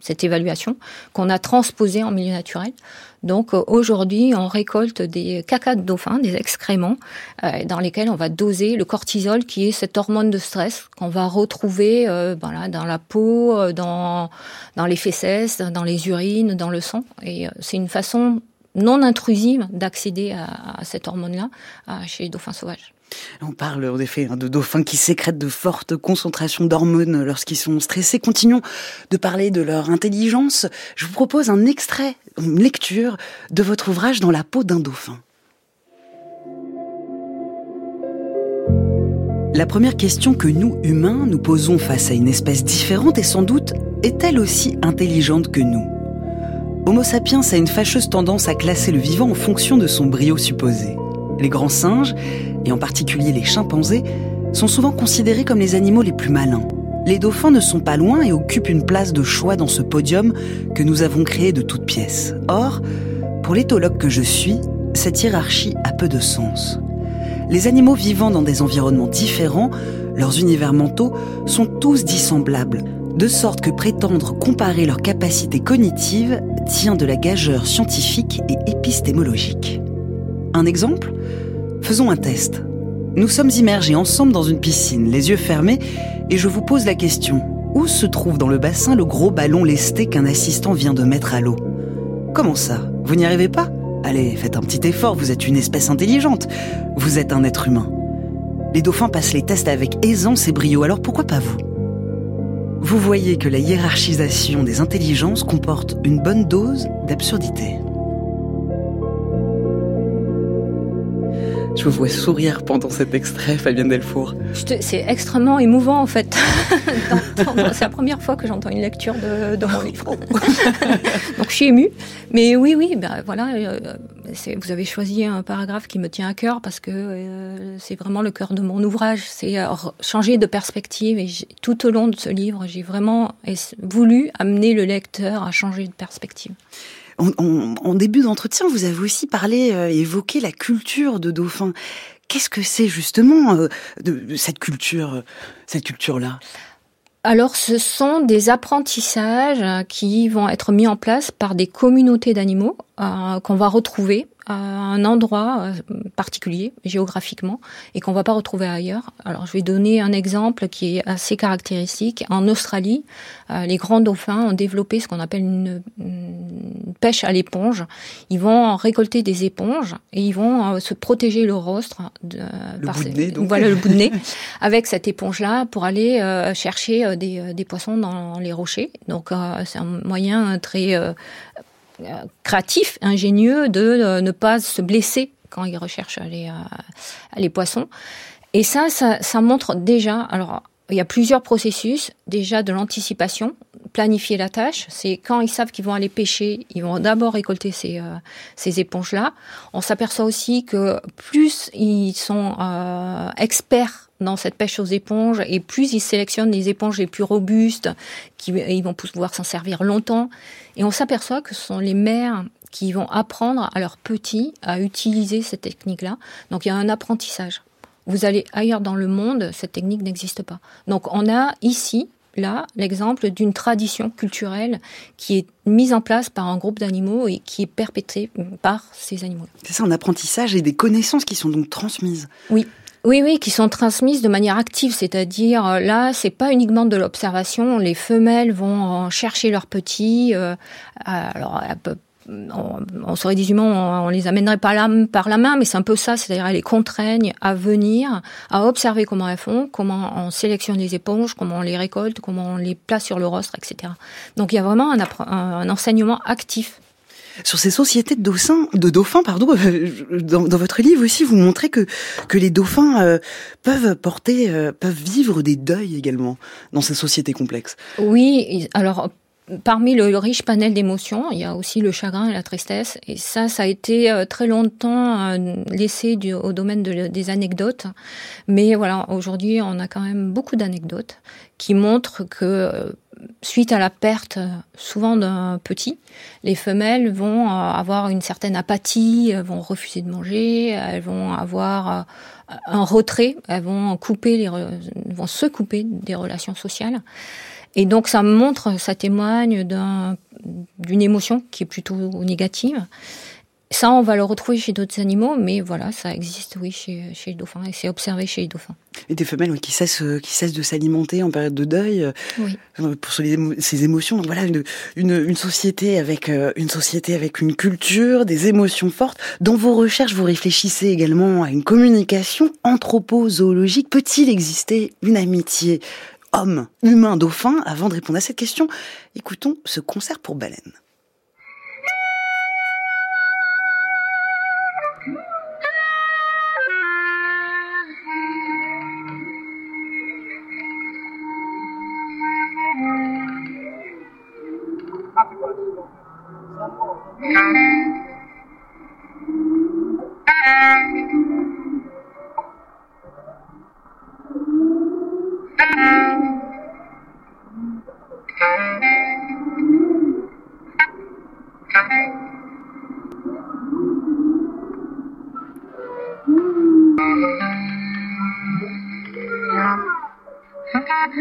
cette évaluation qu'on a transposée en milieu naturel. Donc euh, aujourd'hui, on récolte des cacas de dauphins, des excréments, euh, dans lesquels on va doser le cortisol, qui est cette hormone de stress qu'on va retrouver euh, voilà, dans la peau, dans, dans les fesses, dans les urines, dans le sang. Et c'est une façon non intrusive d'accéder à, à, cette hormone-là chez les dauphins sauvages. On parle en effet hein, de dauphins qui sécrètent de fortes concentrations d'hormones lorsqu'ils sont stressés. Continuons de parler de leur intelligence. Je vous propose un extrait, une lecture de votre ouvrage Dans la peau d'un dauphin. La première question que nous, humains, nous posons face à une espèce différente est sans doute est-elle aussi intelligente que nous? Homo sapiens a une fâcheuse tendance à classer le vivant en fonction de son brio supposé. Les grands singes, et en particulier les chimpanzés, sont souvent considérés comme les animaux les plus malins. Les dauphins ne sont pas loin et occupent une place de choix dans ce podium que nous avons créé de toutes pièces. Or, pour l'éthologue que je suis, cette hiérarchie a peu de sens. Les animaux vivant dans des environnements différents, leurs univers mentaux, sont tous dissemblables, de sorte que prétendre comparer leurs capacités cognitives tient de la gageure scientifique et épistémologique. Un exemple? Faisons un test. Nous sommes immergés ensemble dans une piscine, les yeux fermés, et je vous pose la question. Où se trouve dans le bassin le gros ballon lesté qu'un assistant vient de mettre à l'eau? Comment ça? Vous n'y arrivez pas? Allez, faites un petit effort, vous êtes une espèce intelligente. Vous êtes un être humain. Les dauphins passent les tests avec aisance et brio, alors pourquoi pas vous? Vous voyez que la hiérarchisation des intelligences comporte une bonne dose d'absurdité. Je vous vois sourire pendant cet extrait, Fabienne Delfour. C'est extrêmement émouvant en fait. C'est la première fois que j'entends une lecture de, mon livre. Donc je suis émue. Mais oui, oui, ben voilà. Euh, vous avez choisi un paragraphe qui me tient à cœur parce que euh, c'est vraiment le cœur de mon ouvrage. C'est euh, changer de perspective. Et tout au long de ce livre, j'ai vraiment voulu amener le lecteur à changer de perspective. En, début d'entretien, vous avez aussi parlé, euh, évoqué la culture de dauphin. Qu'est-ce que c'est justement euh, cette culture, euh, cette culture-là? Alors, ce sont des apprentissages qui vont être mis en place par des communautés d'animaux euh, qu'on va retrouver à un endroit euh, particulier géographiquement et qu'on va pas retrouver ailleurs. Alors je vais donner un exemple qui est assez caractéristique. En Australie, euh, les grands dauphins ont développé ce qu'on appelle une, une, pêche à l'éponge. Ils vont récolter des éponges et ils vont se protéger le rostre de, le par bout de nez, donc. voilà le bout de nez avec cette éponge là pour aller chercher des, des, poissons dans les rochers. Donc c'est un moyen très euh, créatif, ingénieux de euh, ne pas se blesser quand il recherche les, euh, les poissons. Et ça, ça, ça montre déjà, alors il y a plusieurs processus, déjà de l'anticipation, planifier la tâche, c'est quand ils savent qu'ils vont aller pêcher, ils vont d'abord récolter ces, ces éponges-là. On s'aperçoit aussi que plus ils sont euh, experts dans cette pêche aux éponges et plus ils sélectionnent les éponges les plus robustes, qui ils vont pouvoir s'en servir longtemps. Et on s'aperçoit que ce sont les mères qui vont apprendre à leurs petits à utiliser cette technique-là. Donc il y a un apprentissage. Vous allez ailleurs dans le monde, cette technique n'existe pas. Donc on a ici, là, l'exemple d'une tradition culturelle qui est mise en place par un groupe d'animaux et qui est perpétrée par ces animaux. C'est ça, un apprentissage et des connaissances qui sont donc transmises. Oui, oui, oui, qui sont transmises de manière active, c'est-à-dire euh, là, c'est pas uniquement de l'observation. Les femelles vont chercher leurs petits. Euh, alors, on, serait des humains, on, les amènerait par la, par la main, mais c'est un peu ça, c'est-à-dire elles les contraignent à venir, à observer comment elles font, comment on sélectionne les éponges, comment on les récolte, comment on les place sur le rostre, etc. Donc il y a vraiment un enseignement actif sur ces sociétés de dauphins, pardon, euh, dans, votre livre aussi, vous montrez que que les dauphins euh, peuvent porter, euh, peuvent vivre des deuils également dans ces sociétés complexes. Oui, alors Parmi le, riche panel d'émotions, il y a aussi le chagrin et la tristesse. Et ça, ça a été très longtemps laissé au domaine de, des anecdotes. Mais voilà, aujourd'hui, on a quand même beaucoup d'anecdotes qui montrent que suite à la perte souvent d'un petit, les femelles vont euh, avoir une certaine apathie, vont refuser de manger, elles vont avoir euh, un retrait, elles vont couper les, vont se couper des relations sociales. Et donc ça montre, ça témoigne d'une émotion qui est plutôt négative. Ça, on va le retrouver chez d'autres animaux, mais voilà, ça existe, oui, chez, chez les dauphins, et c'est observé chez les dauphins. Et des femelles qui cessent, euh, qui cessent de s'alimenter en période de deuil, euh, oui. pour ces émotions. Donc voilà, une, une, une, société avec euh, une société avec une culture, des émotions fortes. Dans vos recherches, vous réfléchissez également à une communication anthropozoologique. Peut-il exister une amitié homme, humain, dauphin Avant de répondre à cette question, écoutons ce concert pour baleines.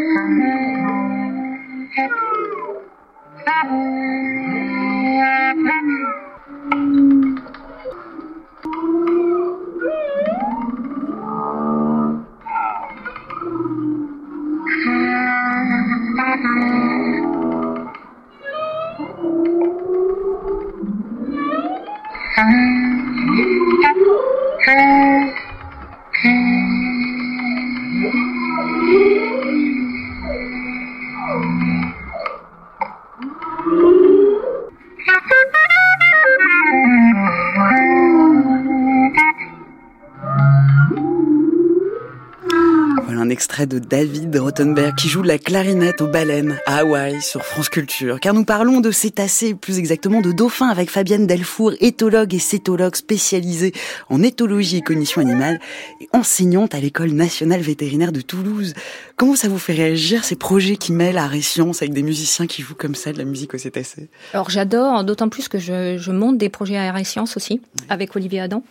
De David Rottenberg qui joue la clarinette aux baleines à Hawaï sur France Culture. Car nous parlons de cétacés, plus exactement de dauphins avec Fabienne Delfour, éthologue et cétologue spécialisée en éthologie et cognition animale et enseignante à l'école nationale vétérinaire de Toulouse. Comment ça vous fait réagir ces projets qui mêlent art et science avec des musiciens qui jouent comme ça de la musique aux cétacés Alors j'adore, d'autant plus que je, je, monte des projets art et science aussi avec Olivier Adam.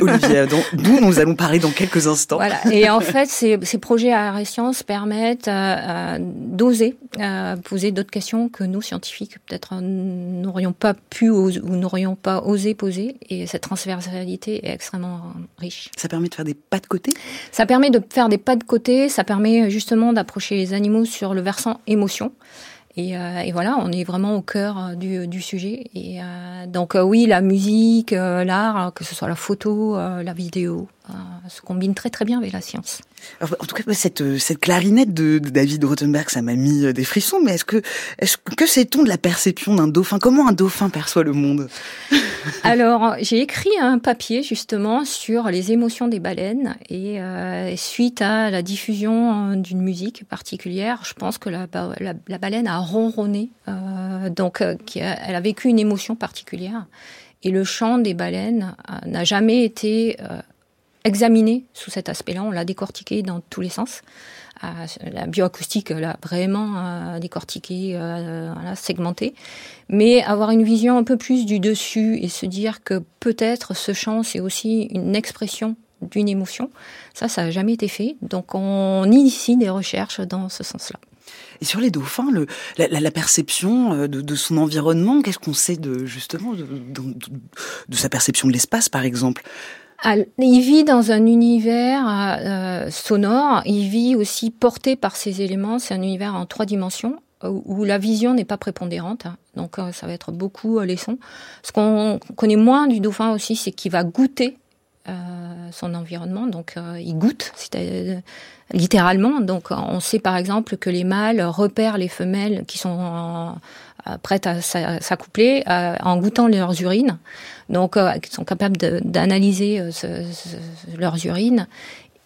Olivier Adam, d'où nous allons parler dans quelques instants. Voilà. Et en fait, ces, ces projets projets à Sciences permettent d'oser poser d'autres questions que nous, scientifiques, peut-être n'aurions pas pu ou n'aurions pas osé poser. Et cette transversalité est extrêmement riche. Ça permet de faire des pas de côté? Ça permet de faire des pas de côté, ça permet justement d'approcher les animaux sur le versant émotion. Et, euh, et, voilà, on est vraiment au cœur euh, du, du sujet. Et euh, donc oui, la musique, l'art, que ce soit la photo, la vidéo, se combine très très bien avec la science. en tout cas, cette, cette clarinette de, David Rothenberg, ça m'a mis des frissons. Mais est-ce que, est-ce que sait-on de la perception d'un dauphin? Comment un dauphin perçoit le monde? Alors, j'ai écrit un papier justement sur les émotions des baleines et suite à la diffusion d'une musique particulière, je pense que la, la, la baleine a ronronné, euh, donc euh, elle a vécu une émotion particulière. Et le chant des baleines euh, n'a jamais été examiné sous cet aspect-là. On l'a décortiqué dans tous les sens. la bioacoustique l'a vraiment décortiqué, segmenté. Mais avoir une vision un peu plus du dessus et se dire que peut-être ce chant, c'est aussi une expression d'une émotion, ça, ça n'a jamais été fait. Donc on initie des recherches dans ce sens-là. Et sur les dauphins, la, perception euh, de, son environnement, qu'est-ce qu'on sait de justement de, sa perception de l'espace, par exemple? Il vit dans un univers euh, sonore, il vit aussi porté par ces éléments, c'est un univers en trois dimensions où la vision n'est pas prépondérante, donc euh, ça va être beaucoup les sons. Ce qu'on connaît moins du dauphin aussi, c'est qu'il va goûter son environnement, donc il goûte, littéralement. Donc on sait par exemple que les mâles repèrent les femelles qui sont euh, prêtes à s'accoupler euh, en goûtant leurs urines. Donc euh, ils sont capables d'analyser leurs urines.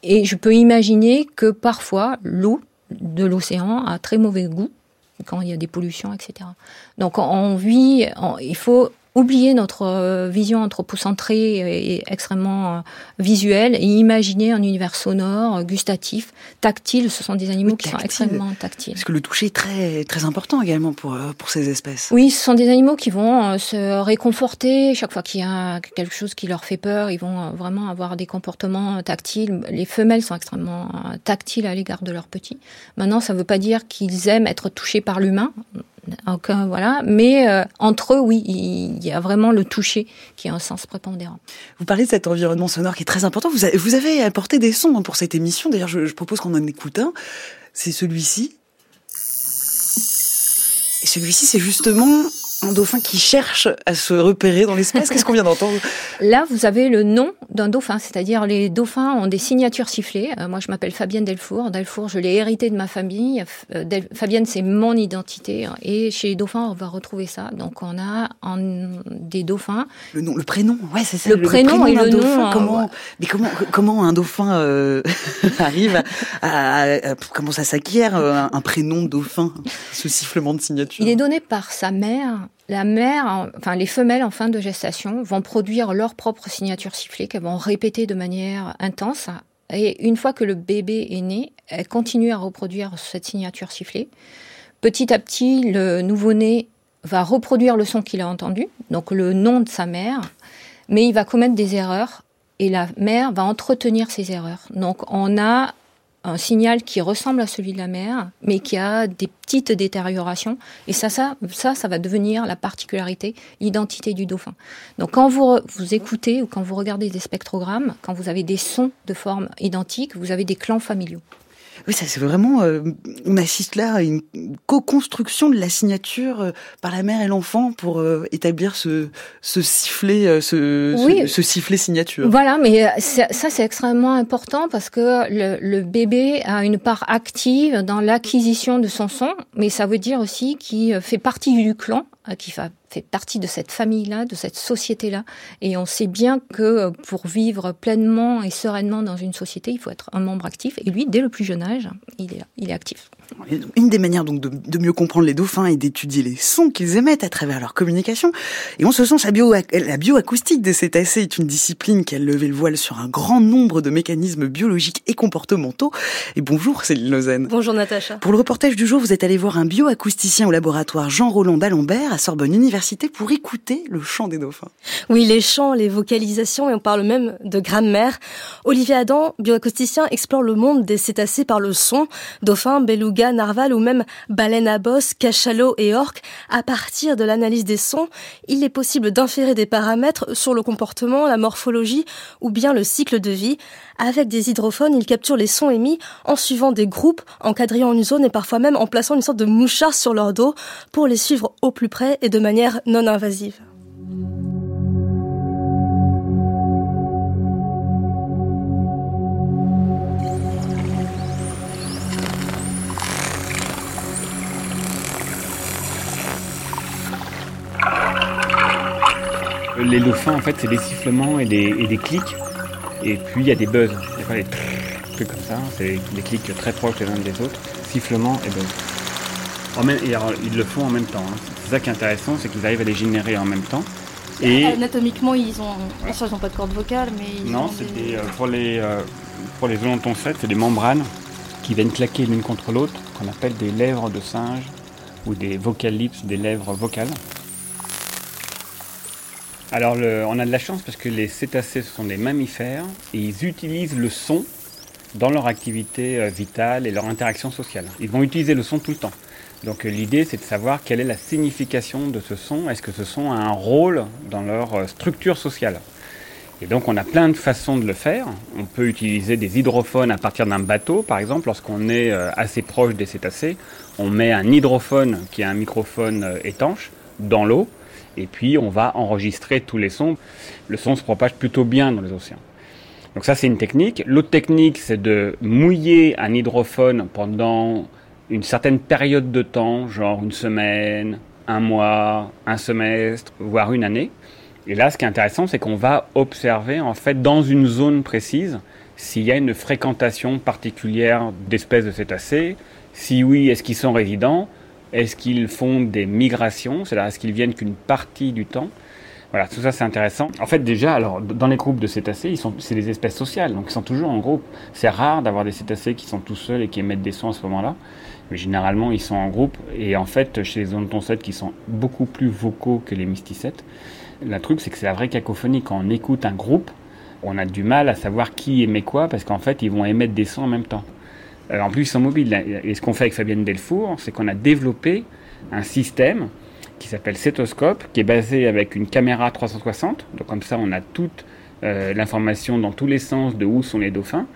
Et je peux imaginer que parfois l'eau de l'océan a très mauvais goût quand il y a des pollutions, etc. Donc on vit, il faut oublier notre euh, vision anthropocentrée et extrêmement euh, visuelle et imaginer un univers sonore, gustatif, tactile. Ce sont des animaux qui sont extrêmement tactiles. Parce que le toucher est très, très important également pour, euh, pour ces espèces. Oui, ce sont des animaux qui vont se réconforter chaque fois qu'il y a quelque chose qui leur fait peur. Ils vont vraiment avoir des comportements tactiles. Les femelles sont extrêmement tactiles à l'égard de leurs petits. Maintenant, ça ne veut pas dire qu'ils aiment être touchés par l'humain. Donc, voilà. Mais euh, entre eux, oui, il y a vraiment le toucher qui a un sens prépondérant. Vous parlez de cet environnement sonore qui est très important. Vous avez, vous avez apporté des sons pour cette émission. D'ailleurs, je, je propose qu'on en écoute un. C'est celui-ci. Et celui-ci, c'est justement un dauphin qui cherche à se repérer dans l'espace. Qu'est-ce qu'on vient d'entendre? Là, vous avez le nom d'un dauphin, c'est-à-dire les dauphins ont des signatures sifflées. Euh, moi, je m'appelle Fabienne Delfour. Delfour, je l'ai hérité de ma famille. Euh, Fabienne, c'est mon identité. Et chez les dauphins, on va retrouver ça. Donc, on a des dauphins. Le nom, le prénom, ouais, c'est ça. Le, prénom, et le nom. Comment, mais comment, comment un dauphin euh, arrive à, comment ça s'acquiert un, prénom de dauphin, ce sifflement de signature? Il est donné par sa mère la mère, enfin les femelles en fin de gestation vont produire leur propre signature sifflée qu'elles vont répéter de manière intense. Et une fois que le bébé est né, elles continuent à reproduire cette signature sifflée. Petit à petit, le nouveau-né va reproduire le son qu'il a entendu, donc le nom de sa mère, mais il va commettre des erreurs et la mère va entretenir ces erreurs. Donc on a un signal qui ressemble à celui de la mer, mais qui a des petites détériorations. Et ça, ça, ça, ça va devenir la particularité, l'identité du dauphin. Donc quand vous, vous écoutez ou quand vous regardez des spectrogrammes, quand vous avez des sons de forme identique, vous avez des clans familiaux. Oui, ça c'est vraiment. Euh, on assiste là à une co-construction de la signature euh, par la mère et l'enfant pour euh, établir ce, ce sifflet, ce, ce, sifflet signature. Voilà, mais ça c'est extrêmement important parce que le, le, bébé a une part active dans l'acquisition de son son, mais ça veut dire aussi qu'il fait partie du clan euh, qui fait partie de cette famille-là, de cette société-là. Et on sait bien que euh, pour vivre pleinement et sereinement dans une société, il faut être un membre actif. Et lui, dès le plus jeune âge, il est, il est actif. Une des manières donc de, mieux comprendre les dauphins est d'étudier les sons qu'ils émettent à travers leur communication. Et on se sent la, bio, la bioacoustique des cétacés est une discipline qui a levé le voile sur un grand nombre de mécanismes biologiques et comportementaux. Et bonjour Céline Lausanne. Bonjour Natacha. Pour le reportage du jour, vous êtes allé voir un bioacousticien au laboratoire Jean-Roland d'Alembert à Sorbonne Université pour écouter le chant des dauphins. Oui, les chants, les vocalisations, et on parle même de grammaire. Olivier Adam, bioacousticien, explore le monde des cétacés par le son. Dauphins, beluga, narval ou même baleine à bosse, cachalot et orque. À partir de l'analyse des sons, il est possible d'inférer des paramètres sur le comportement, la morphologie ou bien le cycle de vie. Avec des hydrophones, il capture les sons émis en suivant des groupes, en quadrillant une zone et parfois même en plaçant une sorte de mouchard sur leur dos pour les suivre au plus près et de manière non invasive. Les dauphins, en fait, c'est des sifflements et des, clics. Et puis, il y a des buzz. Il y a pas des trucs comme ça. C'est des clics très proches les uns des autres. Sifflement et buzz. et ils le font en même temps. Hein. C'est ça qui est intéressant, c'est qu'ils arrivent à les générer en même temps. Et anatomiquement, ils ont, ils n'ont pas de corde vocale, mais ils non, c'est euh, pour les euh, pour les c'est des membranes qui viennent claquer l'une contre l'autre, qu'on appelle des lèvres de singe ou des vocal lips, des lèvres vocales. Alors on a de la chance parce que les cétacés ce sont des mammifères et ils utilisent le son dans leur activité euh, vitale et leur interaction sociale. Ils vont utiliser le son tout le temps. Donc euh, l'idée c'est de savoir quelle est la signification de ce son, est-ce que ce son a un rôle dans leur euh, structure sociale? Et donc on a plein de façons de le faire. On peut utiliser des hydrophones à partir d'un bateau, par exemple, lorsqu'on est assez proche des cétacés, on met un hydrophone qui est un microphone étanche dans l'eau et puis on va enregistrer tous les sons. Le son se propage plutôt bien dans les océans. Donc ça c'est une technique. L'autre technique c'est de mouiller un hydrophone pendant une certaine période de temps, genre une semaine, un mois, un semestre, voire une année. Et là ce qui est intéressant c'est qu'on va observer en fait dans une zone précise s'il y a une fréquentation particulière d'espèces de cétacés, si oui est-ce qu'ils sont résidents, est-ce qu'ils font des migrations? C'est-à-dire, est-ce qu'ils viennent qu'une partie du temps? Voilà, tout ça c'est intéressant. En fait, déjà, alors dans les groupes de cétacés, ils sont, c'est des espèces sociales, donc ils sont toujours en groupe. C'est rare d'avoir des cétacés qui sont tout seuls et qui émettent des sons à ce moment-là, mais généralement ils sont en groupe. Et en fait, chez les odontoncètes qui sont beaucoup plus vocaux que les mysticètes, le truc c'est que c'est la vraie cacophonie. Quand on écoute un groupe, on a du mal à savoir qui émet quoi parce qu'en fait ils vont émettre des sons en même temps. Euh, en plus, ils sont mobiles. Et ce qu'on fait avec Fabienne Delfour, c'est qu'on a développé un système qui s'appelle Cétoscope, qui est basé avec une caméra 360. Donc comme ça, on a toute euh, l'information dans tous les sens de où sont les dauphins.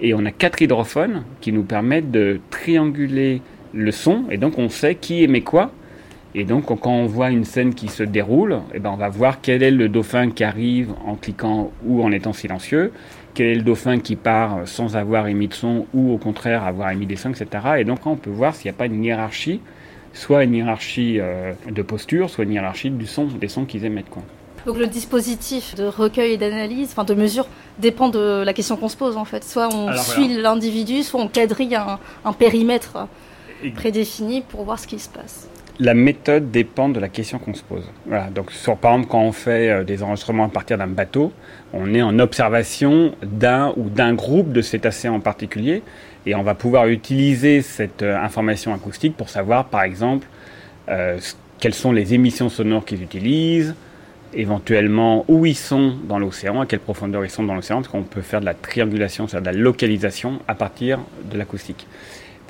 Et on a quatre hydrophones qui nous permettent de trianguler le son. Et donc on sait qui émet quoi. Et donc quand on voit une scène qui se déroule, eh ben, on va voir quel est le dauphin qui arrive en cliquant ou en étant silencieux quel est le dauphin qui part sans avoir émis de son ou au contraire avoir émis des sons, etc. Et donc on peut voir s'il n'y a pas une hiérarchie, soit une hiérarchie euh, de posture, soit une hiérarchie du son, des sons qu'ils émettent. Quoi. Donc le dispositif de recueil et d'analyse, enfin de mesure, dépend de la question qu'on se pose en fait. Soit on suit l'individu, soit on quadrille un périmètre prédéfini pour voir ce qui se passe la méthode dépend de la question qu'on se pose. Donc par exemple, quand on fait euh, des enregistrements à partir d'un bateau, on est en observation d'un ou d'un groupe de cétacés en particulier, et on va pouvoir utiliser cette euh, information acoustique pour savoir, par exemple, euh, quelles sont les émissions sonores qu'ils utilisent, éventuellement où ils sont dans l'océan, à quelle profondeur ils sont dans l'océan, parce qu'on peut faire de la triangulation, c'est-à-dire de la localisation à partir de l'acoustique.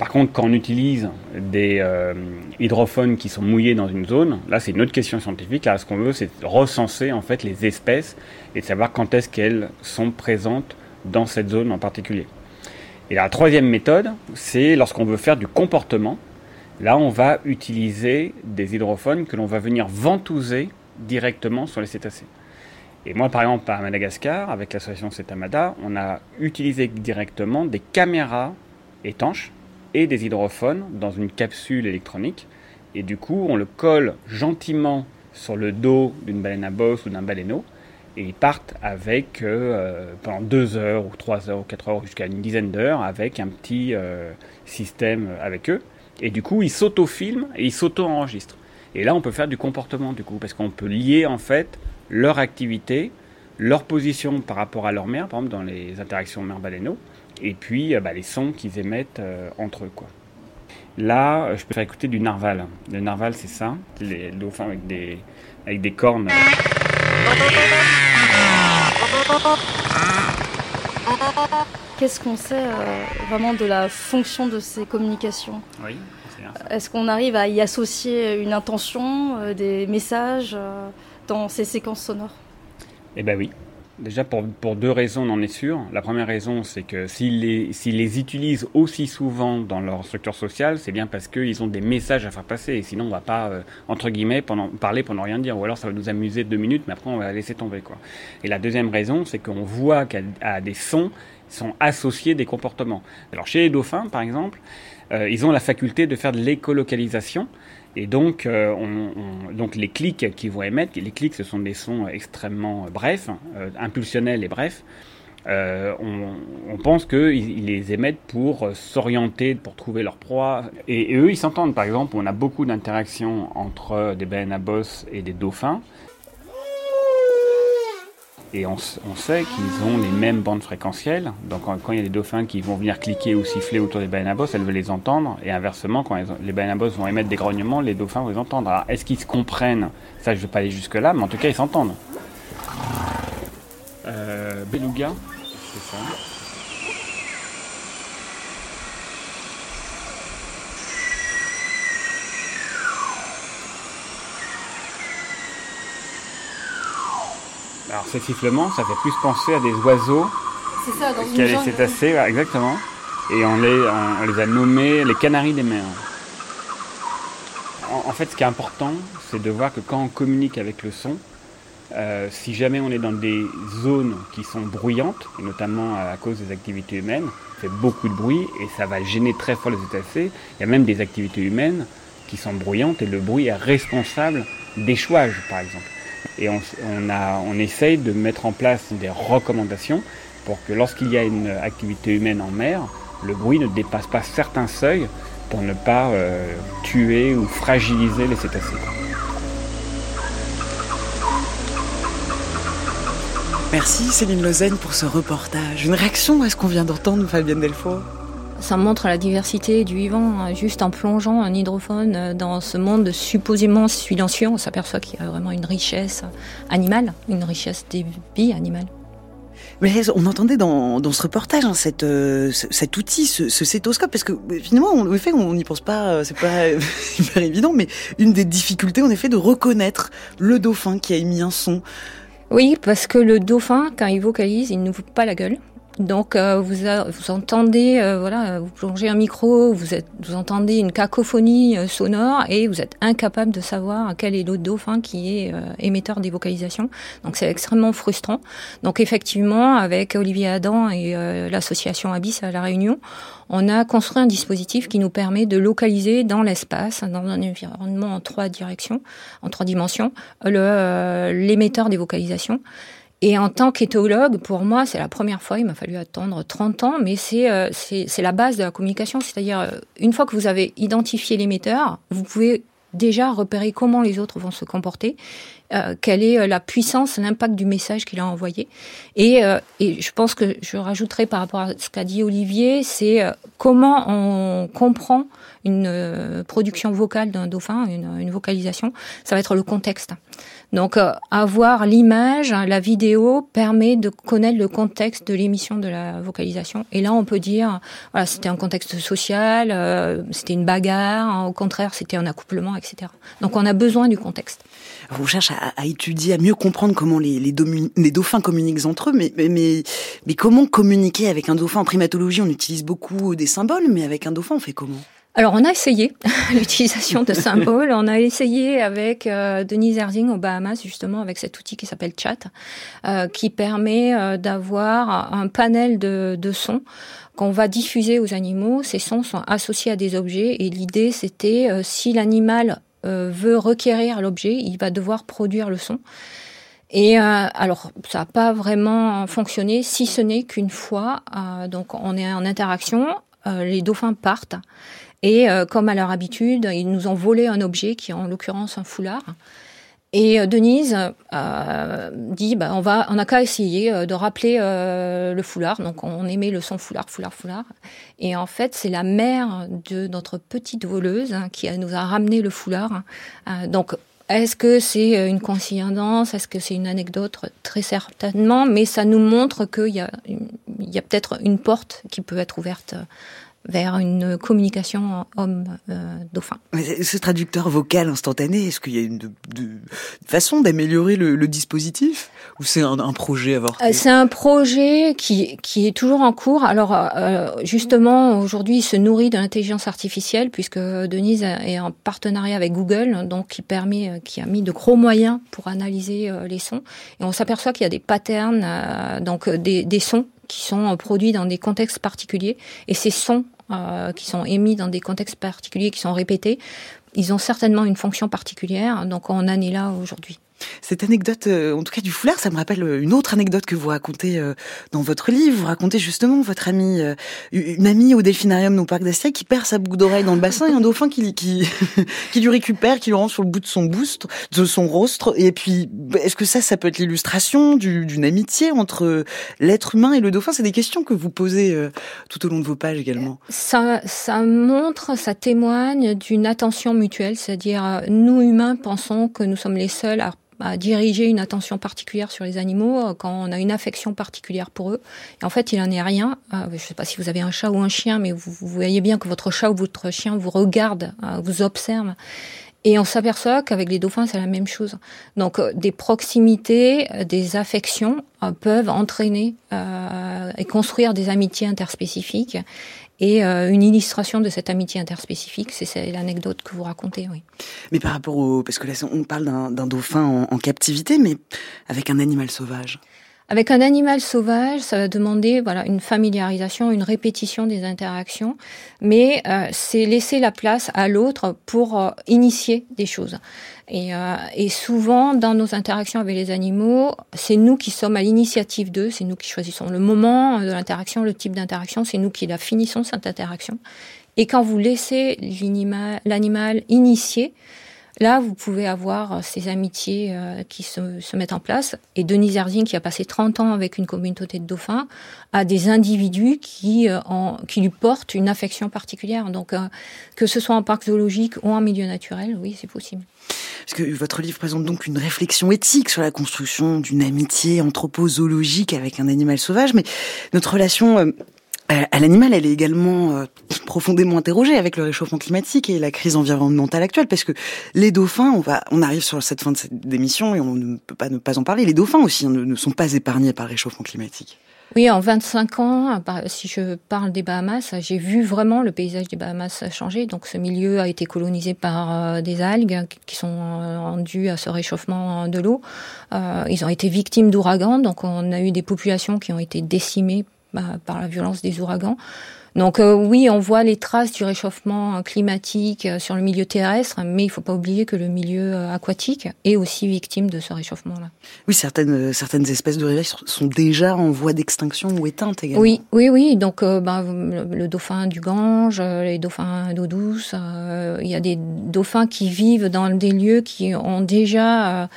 Par contre, quand on utilise des euh, hydrophones qui sont mouillés dans une zone, là c'est une autre question scientifique, car ce qu'on veut c'est recenser en fait les espèces et savoir quand est-ce qu'elles sont présentes dans cette zone en particulier. Et la troisième méthode, c'est lorsqu'on veut faire du comportement. Là, on va utiliser des hydrophones que l'on va venir ventouser directement sur les cétacés. Et moi, par exemple, à Madagascar, avec l'association Cetamada, on a utilisé directement des caméras étanches et des hydrophones dans une capsule électronique. Et du coup, on le colle gentiment sur le dos d'une baleine à bosse ou d'un baleineau. et ils partent avec pendant deux heures ou trois heures ou quatre heures jusqu'à une dizaine d'heures avec un petit système avec eux. Et du coup, ils s'auto-filment et ils s'auto-enregistrent. Et là, on peut faire du comportement du coup, parce qu'on peut lier en fait leur activité, leur position par rapport à leur mère, par exemple dans les interactions mère-baleineau, et puis bah, les sons qu'ils émettent entre eux. Quoi. Là, je peux faire écouter du narval. Le narval, c'est ça, les dauphins avec des, avec des cornes. Qu'est-ce qu'on sait euh, vraiment de la fonction de ces communications? Oui, Est-ce qu'on arrive à y associer une intention, euh, des messages euh, dans ces séquences sonores? Eh bien oui. Déjà, pour, pour, deux raisons, on en est sûr. La première raison, c'est que s'ils les, les, utilisent aussi souvent dans leur structure sociale, c'est bien parce qu'ils ont des messages à faire passer. Et sinon, on va pas, euh, entre guillemets, pendant, parler pendant rien dire. Ou alors, ça va nous amuser deux minutes, mais après, on va laisser tomber. Quoi. Et la deuxième raison, c'est qu'on voit qu'à des sons sont associés des comportements. Alors, chez les dauphins, par exemple, euh, ils ont la faculté de faire de l'écolocalisation. Et donc, euh, on, donc les clics qu'ils vont émettre, les clics, ce sont des sons extrêmement brefs, euh, impulsionnels et brefs. Euh, on, pense qu'ils les émettent pour s'orienter, pour trouver leur proie. Et, eux, ils s'entendent. Par exemple, on a beaucoup d'interactions entre des baleines à bosse et des dauphins. Et on, sait qu'ils ont les mêmes bandes fréquentielles. Donc quand, il y a des dauphins qui vont venir cliquer ou siffler autour des baleines à bosse, elles veulent les entendre. Et inversement, quand les baleines à bosse vont émettre des grognements, les dauphins vont les entendre. Alors est-ce qu'ils se comprennent? Ça, je ne vais pas aller jusque-là, mais en tout cas, ils s'entendent. Euh, beluga, c'est ça. Alors ces sifflements, ça fait plus penser à des oiseaux qu'à des cétacés, exactement. Et on les, on, les a nommés les canaris des mers. En, fait, ce qui est important, c'est de voir que quand on communique avec le son, euh, si jamais on est dans des zones qui sont bruyantes, et notamment à cause des activités humaines, fait beaucoup de bruit et ça va gêner très fort les cétacés. Il y a même des activités humaines qui sont bruyantes et le bruit est responsable d'échouage, par exemple. Et on, essaye de mettre en place des recommandations pour que lorsqu'il y a une activité humaine en mer, le bruit ne dépasse pas certains seuils pour ne pas euh, tuer ou fragiliser les cétacés. Merci Céline Lausanne pour ce reportage. Une réaction à ce qu'on vient d'entendre, Fabienne Delfour? Ça montre la diversité du vivant. Hein. Juste en plongeant un hydrophone euh, dans ce monde supposément silencieux, on s'aperçoit qu'il y a vraiment une richesse animale, une richesse des vies animales. Mais on entendait dans, ce reportage hein, euh, cet outil, ce, cétoscope, parce que finalement, en effet, on n'y pense pas, euh, c'est pas hyper évident, mais une des difficultés, en effet, de reconnaître le dauphin qui a émis un son. Oui, parce que le dauphin, quand il vocalise, il n'ouvre pas la gueule. Donc euh, vous, vous entendez, euh, voilà, vous plongez un micro, vous, êtes, vous entendez une cacophonie euh, sonore et vous êtes incapable de savoir quel est l'autre dauphin qui est émetteur des vocalisations. Donc c'est extrêmement frustrant. Donc effectivement, avec Olivier Adam et l'association Abyss à la Réunion, on a construit un dispositif qui nous permet de localiser dans l'espace, dans un environnement en trois directions, en trois dimensions, l'émetteur des vocalisations. Et en tant qu'éthologue, pour moi, c'est la première fois, il m'a fallu attendre 30 ans, mais c'est euh, c'est la base de la communication. C'est-à-dire, euh, une fois que vous avez identifié l'émetteur, vous pouvez déjà repérer comment les autres vont se comporter, euh, quelle est la puissance, l'impact du message qu'il a envoyé. Et, et je pense que je rajouterai par rapport à ce qu'a dit Olivier, c'est comment on comprend une production vocale d'un dauphin, une, vocalisation. Ça va être le contexte. Donc euh, avoir l'image, la vidéo permet de connaître le contexte de l'émission de la vocalisation. Et là, on peut dire, voilà, c'était un contexte social, euh, c'était une bagarre, hein, au contraire, c'était un accouplement, etc. Donc on a besoin du contexte. On cherche à, étudier, à mieux comprendre comment les, dauphins communiquent entre eux, mais, mais comment communiquer avec un dauphin? En primatologie, on utilise beaucoup des symboles, mais avec un dauphin, on fait comment? Alors on a essayé l'utilisation de symboles, on a essayé avec euh, Denise Erzing aux Bahamas justement avec cet outil qui s'appelle Chat, euh, qui permet euh, d'avoir un panel de, sons qu'on va diffuser aux animaux. Ces sons sont associés à des objets et l'idée c'était si l'animal veut requérir l'objet, il va devoir produire le son. Et euh, alors, ça n'a pas vraiment fonctionné, si ce n'est qu'une fois, euh, donc on est en interaction, euh, les dauphins partent, et comme à leur habitude, ils nous ont volé un objet qui est en l'occurrence un foulard. Et Denise dit, bah, on va, on n'a qu'à essayer de rappeler le foulard. Donc on émet le son foulard, foulard, foulard. Et en fait, c'est la mère de notre petite voleuse hein, qui nous a ramené le foulard. donc est-ce que c'est euh, une coïncidence? Est-ce que c'est une anecdote? Très certainement, mais ça nous montre qu'il y a, a peut-être une porte qui peut être ouverte vers une communication homme-dauphin. ce traducteur vocal instantané, est-ce qu'il y a une, façon d'améliorer le, dispositif ou c'est un, projet avorté euh, C'est un projet qui, qui est toujours en cours. Alors euh, justement, aujourd'hui, il se nourrit de l'intelligence artificielle puisque Denise est en partenariat avec Google, donc qui permet, euh, qui a mis de gros moyens pour analyser les sons. Et on s'aperçoit qu'il y a des patterns, donc des, des sons qui sont produits dans des contextes particuliers. Et ces sons euh, qui sont émis dans des contextes particuliers, qui sont répétés, ils ont certainement une fonction particulière. Donc on en est là aujourd'hui. Cette anecdote, euh, en tout cas du foulard, ça me rappelle euh, une autre anecdote que vous racontez euh, dans votre livre. Vous racontez justement votre amie, une amie au delphinarium au parc d'Astia qui perd sa boucle d'oreille dans le bassin et un dauphin qui, qui, qui lui récupère, qui lui rend sur le bout de son boost, de son rostre. Et puis, est-ce que ça, ça peut être l'illustration d'une amitié entre l'être humain et le dauphin? C'est des questions que vous posez tout au long de vos pages également. Ça, ça montre, ça témoigne d'une attention mutuelle, c'est-à-dire nous humains pensons que nous sommes les seuls à à diriger une attention particulière sur les animaux euh, quand on a une affection particulière pour eux. Et en fait, il en est rien. Euh, je ne sais pas si vous avez un chat ou un chien, mais vous, voyez bien que votre chat ou votre chien vous regarde, euh, vous observe. Et on s'aperçoit qu'avec les dauphins, c'est la même chose. Donc, des proximités, des affections peuvent entraîner et construire des amitiés interspécifiques. Et euh, une illustration de cette amitié interspécifique, c'est l'anecdote que vous racontez, oui. Mais par rapport au... Parce que là, on parle d'un dauphin en, captivité, mais avec un animal sauvage. Avec un animal sauvage, ça va demander voilà une familiarisation, une répétition des interactions, mais euh, c'est laisser la place à l'autre pour euh, initier des choses. Et, euh, et, souvent, dans nos interactions avec les animaux, c'est nous qui sommes à l'initiative d'eux, c'est nous qui choisissons le moment de l'interaction, le type d'interaction, c'est nous qui la finissons cette interaction. Et quand vous laissez l'animal initier, Là, vous pouvez avoir euh, ces amitiés euh, qui se, mettent en place. Et Denis Erzing, qui a passé 30 ans avec une communauté de dauphins, a des individus qui, euh, qui lui portent une affection particulière. Donc, que ce soit en parc zoologique ou en milieu naturel, oui, c'est possible. Parce que votre livre présente donc une réflexion éthique sur la construction d'une amitié anthropozoologique avec un animal sauvage, mais notre relation à l'animal, elle est également euh, profondément interrogée avec le réchauffement climatique et la crise environnementale actuelle, parce que les dauphins, on arrive sur cette fin de cette émission et on ne peut pas ne pas en parler. Les dauphins aussi hein, ne, sont pas épargnés par le réchauffement climatique. Oui, en 25 ans, si je parle des Bahamas, j'ai vu vraiment le paysage des Bahamas changer. Donc ce milieu a été colonisé par euh, des algues qui sont dues à ce réchauffement de l'eau. ils ont été victimes d'ouragans, donc on a eu des populations qui ont été décimées bah, par la violence des ouragans. Donc euh, oui, on voit les traces du réchauffement climatique euh, sur le milieu terrestre, mais il ne faut pas oublier que le milieu euh, aquatique est aussi victime de ce réchauffement-là. Oui, certaines certaines espèces de rivières sont déjà en voie d'extinction ou éteintes également. Oui, oui, oui. Donc bah, le, dauphin du Gange, les dauphins d'eau douce, il y a des dauphins qui vivent dans des lieux qui ont déjà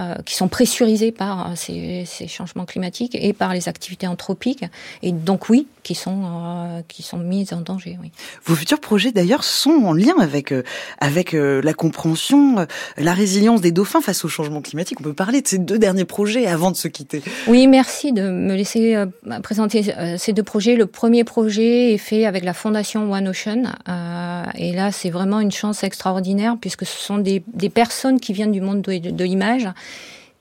euh, qui sont pressurisés par euh, ces, ces, changements climatiques et par les activités anthropiques, et donc oui, qui sont euh, qui sont mises en danger. Oui. Vos futurs projets d'ailleurs sont en lien avec avec la compréhension, la résilience des dauphins face au changement climatique. On peut parler de ces deux derniers projets avant de se quitter. Oui, merci de me laisser présenter ces deux projets. Le premier projet est fait avec la fondation One Ocean, et là c'est vraiment une chance extraordinaire puisque ce sont des, des personnes qui viennent du monde de, de l'image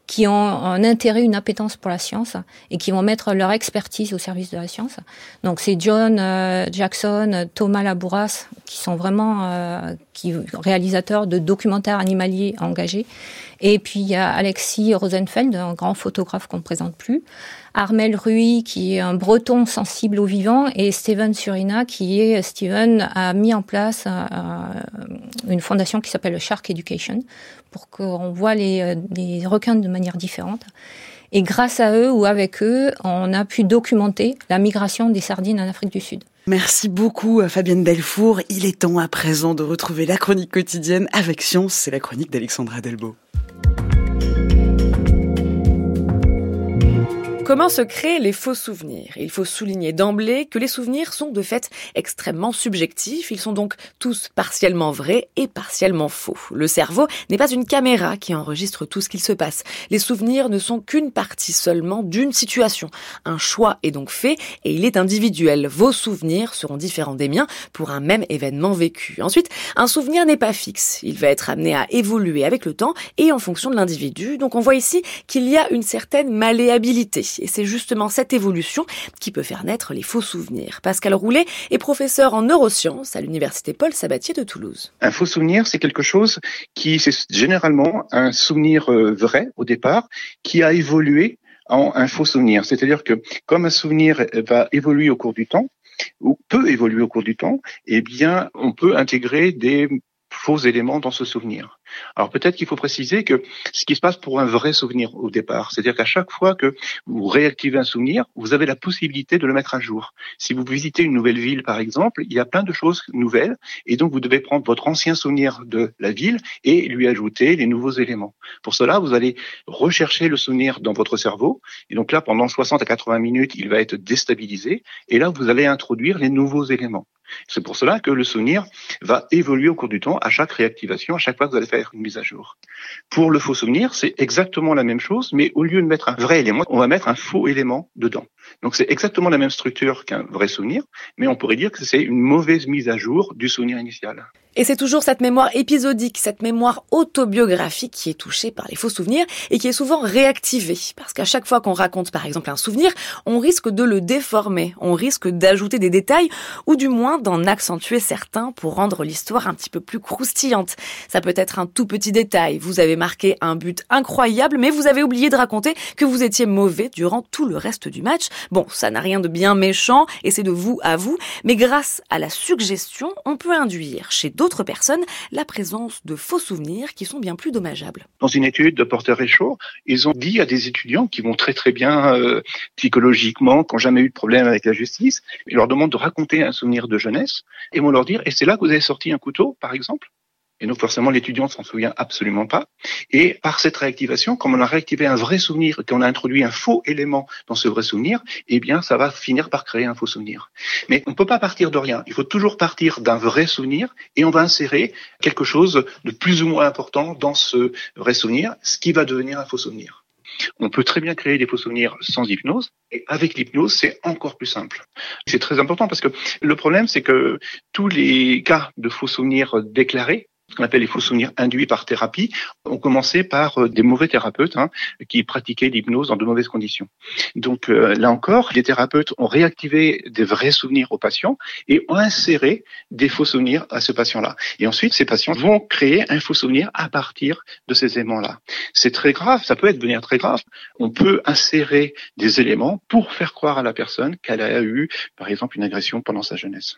qui ont un intérêt, une appétence pour la science et qui vont mettre leur expertise au service de la science. Donc c'est John euh, Jackson, Thomas Labouras qui sont vraiment euh, qui réalisateur de documentaires animaliers engagés. Et puis il y a Alexis Rosenfeld, un grand photographe qu'on ne présente plus. Armel Rui, qui est un breton sensible au vivant, et Steven Surina, qui est, Steven a mis en place euh, une fondation qui s'appelle Shark Education, pour qu'on voit les, les requins de manière différente. Et grâce à eux ou avec eux, on a pu documenter la migration des sardines en Afrique du Sud. Merci beaucoup à Fabienne Delfour. Il est temps à présent de retrouver la chronique quotidienne avec Science. C'est la chronique d'Alexandra Delbo. Comment se créent les faux souvenirs Il faut souligner d'emblée que les souvenirs sont de fait extrêmement subjectifs. Ils sont donc tous partiellement vrais et partiellement faux. Le cerveau n'est pas une caméra qui enregistre tout ce qu'il se passe. Les souvenirs ne sont qu'une partie seulement d'une situation. Un choix est donc fait et il est individuel. Vos souvenirs seront différents des miens pour un même événement vécu. Ensuite, un souvenir n'est pas fixe. Il va être amené à évoluer avec le temps et en fonction de l'individu. Donc on voit ici qu'il y a une certaine malléabilité. Et c'est justement cette évolution qui peut faire naître les faux souvenirs. Pascal Roulet est professeur en neurosciences à l'université Paul Sabatier de Toulouse. Un faux souvenir, c'est quelque chose qui, c'est généralement un souvenir euh, vrai au départ, qui a évolué en un faux souvenir. C'est-à-dire que comme un souvenir va évoluer au cours du temps, ou peut évoluer au cours du temps, eh bien, on peut intégrer des faux éléments dans ce souvenir. Alors peut-être qu'il faut préciser que ce qui se passe pour un vrai souvenir au départ, c'est-à-dire qu'à chaque fois que vous réactivez un souvenir, vous avez la possibilité de le mettre à jour. Si vous visitez une nouvelle ville, par exemple, il y a plein de choses nouvelles, et donc vous devez prendre votre ancien souvenir de la ville et lui ajouter les nouveaux éléments. Pour cela, vous allez rechercher le souvenir dans votre cerveau, et donc là, pendant 60 à 80 minutes, il va être déstabilisé, et là, vous allez introduire les nouveaux éléments. C'est pour cela que le souvenir va évoluer au cours du temps à chaque réactivation, à chaque fois que vous allez faire une mise à jour. Pour le faux souvenir, c'est exactement la même chose, mais au lieu de mettre un vrai élément, on va mettre un faux élément dedans. Donc c'est exactement la même structure qu'un vrai souvenir, mais on pourrait dire que c'est une mauvaise mise à jour du souvenir initial. Et c'est toujours cette mémoire épisodique, cette mémoire autobiographique qui est touchée par les faux souvenirs et qui est souvent réactivée. Parce qu'à chaque fois qu'on raconte par exemple un souvenir, on risque de le déformer, on risque d'ajouter des détails ou du moins d'en accentuer certains pour rendre l'histoire un petit peu plus croustillante. Ça peut être un tout petit détail, vous avez marqué un but incroyable mais vous avez oublié de raconter que vous étiez mauvais durant tout le reste du match. Bon, ça n'a rien de bien méchant et c'est de vous à vous, mais grâce à la suggestion, on peut induire chez d'autres personnes la présence de faux souvenirs qui sont bien plus dommageables. Dans une étude de Porter et Shaw, ils ont dit à des étudiants qui vont très très bien euh, psychologiquement, qui n'ont jamais eu de problème avec la justice, ils leur demandent de raconter un souvenir de jeunesse et vont leur dire, et c'est là que vous avez sorti un couteau, par exemple? Et donc forcément, l'étudiant s'en souvient absolument pas. Et par cette réactivation, comme on a réactivé un vrai souvenir, qu'on a introduit un faux élément dans ce vrai souvenir, eh bien, ça va finir par créer un faux souvenir. Mais on ne peut pas partir de rien. Il faut toujours partir d'un vrai souvenir et on va insérer quelque chose de plus ou moins important dans ce vrai souvenir, ce qui va devenir un faux souvenir. On peut très bien créer des faux souvenirs sans hypnose, et avec l'hypnose, c'est encore plus simple. C'est très important parce que le problème, c'est que tous les cas de faux souvenirs déclarés qu'on appelle les faux souvenirs induits par thérapie, ont commencé par euh, des mauvais thérapeutes hein, qui pratiquaient l'hypnose dans de mauvaises conditions. Donc euh, là encore, les thérapeutes ont réactivé des vrais souvenirs aux patients et ont inséré des faux souvenirs à ce patient-là. Et ensuite, ces patients vont créer un faux souvenir à partir de ces éléments-là. C'est très grave, ça peut devenir très grave. On peut insérer des éléments pour faire croire à la personne qu'elle a eu, par exemple, une agression pendant sa jeunesse.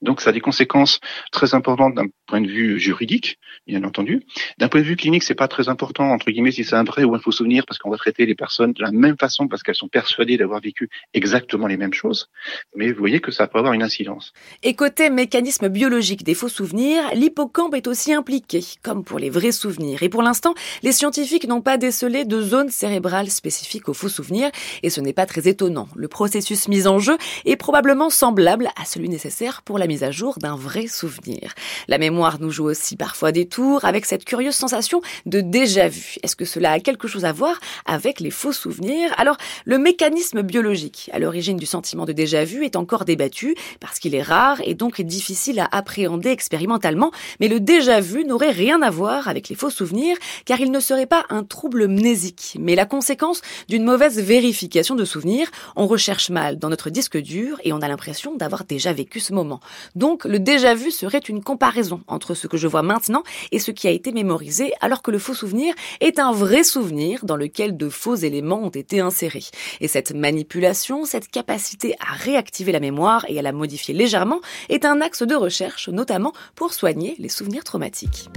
Donc ça a des conséquences très importantes d'un point de vue juridique, bien entendu. D'un point de vue clinique, c'est pas très important entre guillemets si c'est un vrai ou un faux souvenir parce qu'on va traiter les personnes de la même façon parce qu'elles sont persuadées d'avoir vécu exactement les mêmes choses. Mais vous voyez que ça peut avoir une incidence. Et côté mécanisme biologique des faux souvenirs, l'hippocampe est aussi impliqué, comme pour les vrais souvenirs. Et pour l'instant, les scientifiques n'ont pas décelé de zone cérébrale spécifique aux faux souvenirs, et ce n'est pas très étonnant. Le processus mis en jeu est probablement semblable à celui nécessaire pour la mise à jour d'un vrai souvenir. La mémoire nous joue aussi parfois des tours avec cette curieuse sensation de déjà vu. Est-ce que cela a quelque chose à voir avec les faux souvenirs? Alors, le mécanisme biologique à l'origine du sentiment de déjà vu est encore débattu parce qu'il est rare et donc difficile à appréhender expérimentalement, mais le déjà vu n'aurait rien à voir avec les faux souvenirs car il ne serait pas un trouble mnésique, mais la conséquence d'une mauvaise vérification de souvenirs. On recherche mal dans notre disque dur et on a l'impression d'avoir déjà vécu ce moment. Donc le déjà vu serait une comparaison entre ce que je vois maintenant et ce qui a été mémorisé, alors que le faux souvenir est un vrai souvenir dans lequel de faux éléments ont été insérés. Et cette manipulation, cette capacité à réactiver la mémoire et à la modifier légèrement est un axe de recherche, notamment pour soigner les souvenirs traumatiques.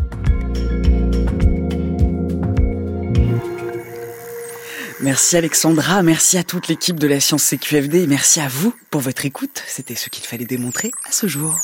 Merci Alexandra, merci à toute l'équipe de la science CQFD merci à vous pour votre écoute. C'était ce qu'il fallait démontrer à ce jour.